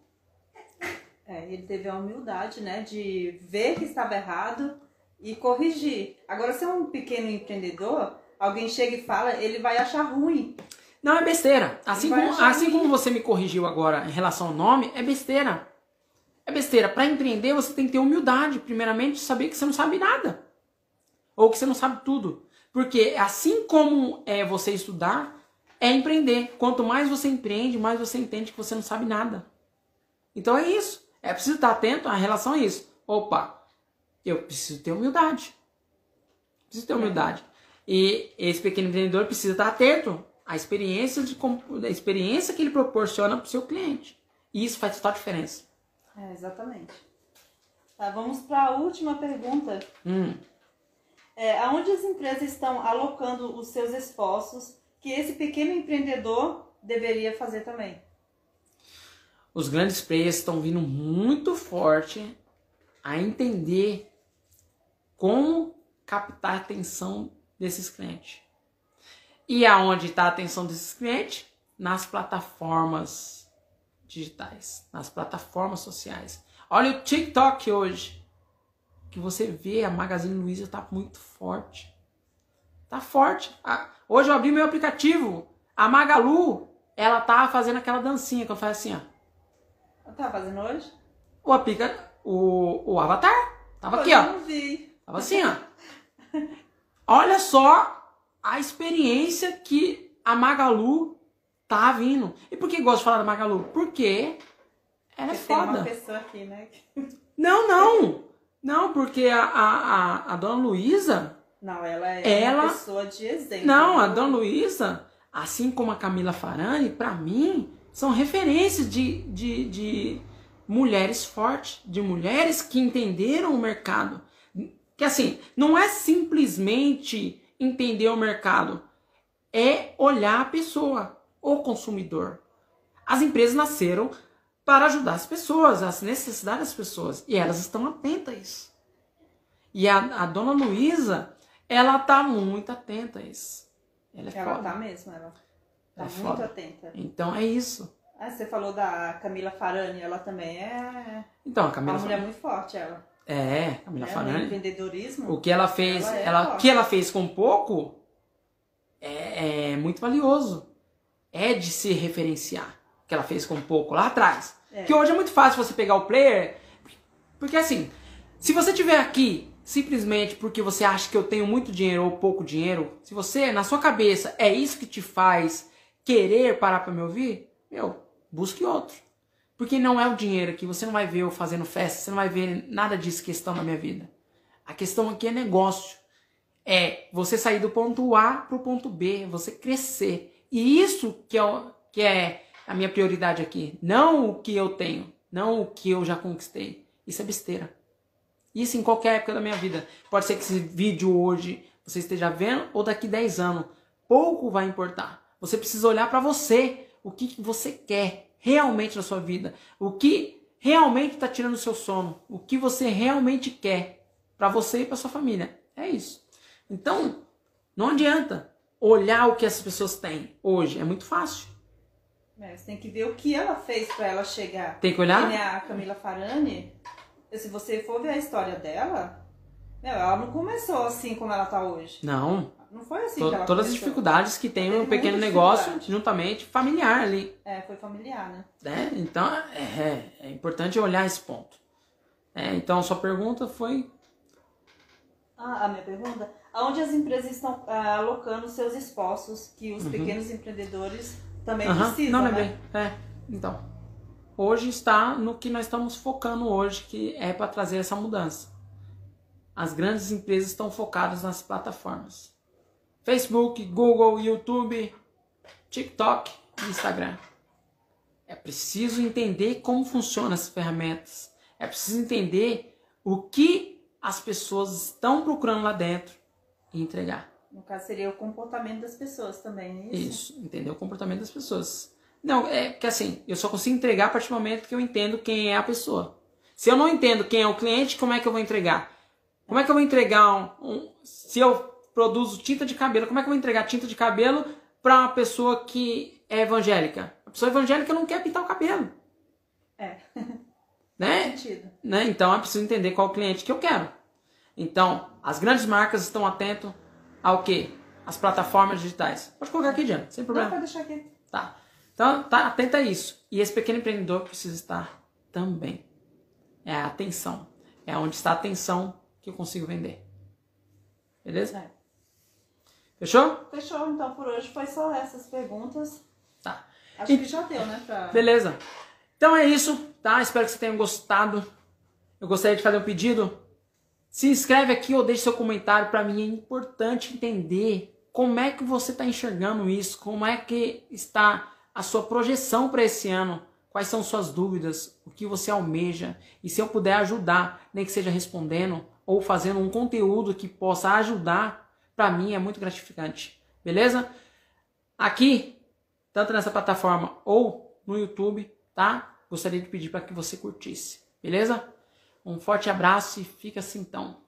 É, ele teve a humildade, né, de ver que estava errado e corrigir. Agora, se é um pequeno empreendedor, alguém chega e fala, ele vai achar ruim. Não, é besteira. Assim, como, assim como você me corrigiu agora em relação ao nome, é besteira. É besteira. Para empreender, você tem que ter humildade, primeiramente, saber que você não sabe nada. Ou que você não sabe tudo. Porque assim como é você estudar, é empreender. Quanto mais você empreende, mais você entende que você não sabe nada. Então é isso. É preciso estar atento à relação a isso. Opa, eu preciso ter humildade. Preciso ter humildade. E esse pequeno empreendedor precisa estar atento à experiência, de, à experiência que ele proporciona para o seu cliente. E isso faz total diferença. É, exatamente. Tá, vamos para a última pergunta. Hum. É, aonde as empresas estão alocando os seus esforços que esse pequeno empreendedor deveria fazer também? Os grandes players estão vindo muito forte a entender como captar a atenção desses clientes. E aonde está a atenção desses clientes? Nas plataformas digitais, nas plataformas sociais. Olha o TikTok hoje, que você vê a Magazine Luiza está muito forte. Tá forte. Hoje eu abri meu aplicativo, a Magalu, ela tá fazendo aquela dancinha que eu faço assim, ó. Tá fazendo hoje? O aplica o, o avatar tava aqui, eu ó. Não vi. Tava assim, ó. Olha só a experiência que a Magalu tá vindo. E por que gosto de falar da Magalu? Porque ela é Porque tem foda. uma pessoa aqui, né? Não, não. Não, porque a, a, a, dona Luísa. Não, ela é Ela- uma pessoa de exemplo. Não, a dona Luísa, assim como a Camila Farani, pra mim, são referências de, de, de mulheres fortes, de mulheres que entenderam o mercado. Que assim, não é simplesmente entender o mercado, é olhar a pessoa, o consumidor. As empresas nasceram para ajudar as pessoas, as necessidades das pessoas, e elas estão atentas a isso. E a, a dona Luísa, ela tá muito atenta a isso. Ela é Ela foda. tá mesmo, ela tá É muito foda. atenta. Então é isso. Ah, você falou da Camila Farani, ela também é Então, a uma Camila mulher Farani. muito forte, ela. É, Camila É, Farani. empreendedorismo. O que ela fez, Ela é ela, que ela fez com pouco é, é muito valioso. É de se referenciar. O que ela fez com pouco lá atrás. É. Que hoje é muito fácil você pegar o player. Porque assim, se você tiver aqui simplesmente porque você acha que eu tenho muito dinheiro ou pouco dinheiro, se você, na sua cabeça, é isso que te faz querer parar pra me ouvir, meu, busque outro. Porque não é o dinheiro aqui, você não vai ver eu fazendo festa, você não vai ver nada disso questão na minha vida. A questão aqui é negócio. É você sair do ponto A pro ponto B, você crescer. E isso que é, o- que é a minha prioridade aqui. Não o que eu tenho, não o que eu já conquistei. Isso é besteira. Isso em qualquer época da minha vida. Pode ser que esse vídeo hoje você esteja vendo ou daqui 10 anos. Pouco vai importar. Você precisa olhar para você, o que você quer realmente na sua vida, o que realmente está tirando o seu sono, o que você realmente quer para você e para sua família. É isso. Então, não adianta olhar o que as pessoas têm hoje. É muito fácil. É, você tem que ver o que ela fez pra ela chegar. Tem que olhar. a Camila Farani, se você for ver a história dela, ela não começou assim como ela tá hoje. Não. Não foi assim todas as começou. dificuldades que tem um pequeno negócio, juntamente familiar ali. É, foi familiar, né? né? Então é, é importante olhar esse ponto. É, então sua pergunta foi Ah, a minha pergunta, aonde as empresas estão ah, alocando seus esforços que os pequenos empreendedores também Uhum. Precisam, Não né? lembrei. É, então. Hoje está no que nós estamos focando hoje, que é para trazer essa mudança. As grandes empresas estão focadas nas plataformas. Facebook, Google, YouTube, TikTok e Instagram. É preciso entender como funcionam essas ferramentas. É preciso entender o que as pessoas estão procurando lá dentro e entregar. No caso, seria o comportamento das pessoas também, é isso? Isso, entender o comportamento das pessoas. Não, é que assim, eu só consigo entregar a partir do momento que eu entendo quem é a pessoa. Se eu não entendo quem é o cliente, como é que eu vou entregar? Como é que eu vou entregar um, um- se eu produzo tinta de cabelo, como é que eu vou entregar tinta de cabelo para uma pessoa que é evangélica? A pessoa evangélica não quer pintar o cabelo. É. Né? Né? Então é preciso entender qual cliente que eu quero. Então, as grandes marcas estão atentas ao quê? As plataformas digitais. Pode colocar aqui, Diana, sem Não, problema. pode deixar aqui. Tá. Então, tá atenta a isso. E esse pequeno empreendedor precisa estar também. É a atenção. É onde está a atenção que eu consigo vender. Beleza? É. Fechou? Fechou, então por hoje foi só essas perguntas. Tá. Acho E- que já deu, né? Pra... Beleza. Então é isso, tá? Espero que você tenha gostado. Eu gostaria de fazer um pedido. Se inscreve aqui ou deixe seu comentário. Para mim é importante entender como é que você está enxergando isso, como é que está a sua projeção para esse ano, quais são suas dúvidas, o que você almeja. E se eu puder ajudar, nem que seja respondendo ou fazendo um conteúdo que possa ajudar, para mim é muito gratificante. Beleza? Aqui tanto nessa plataforma ou no YouTube, tá? Gostaria de pedir para que você curtisse, beleza? Um forte abraço e fica assim então.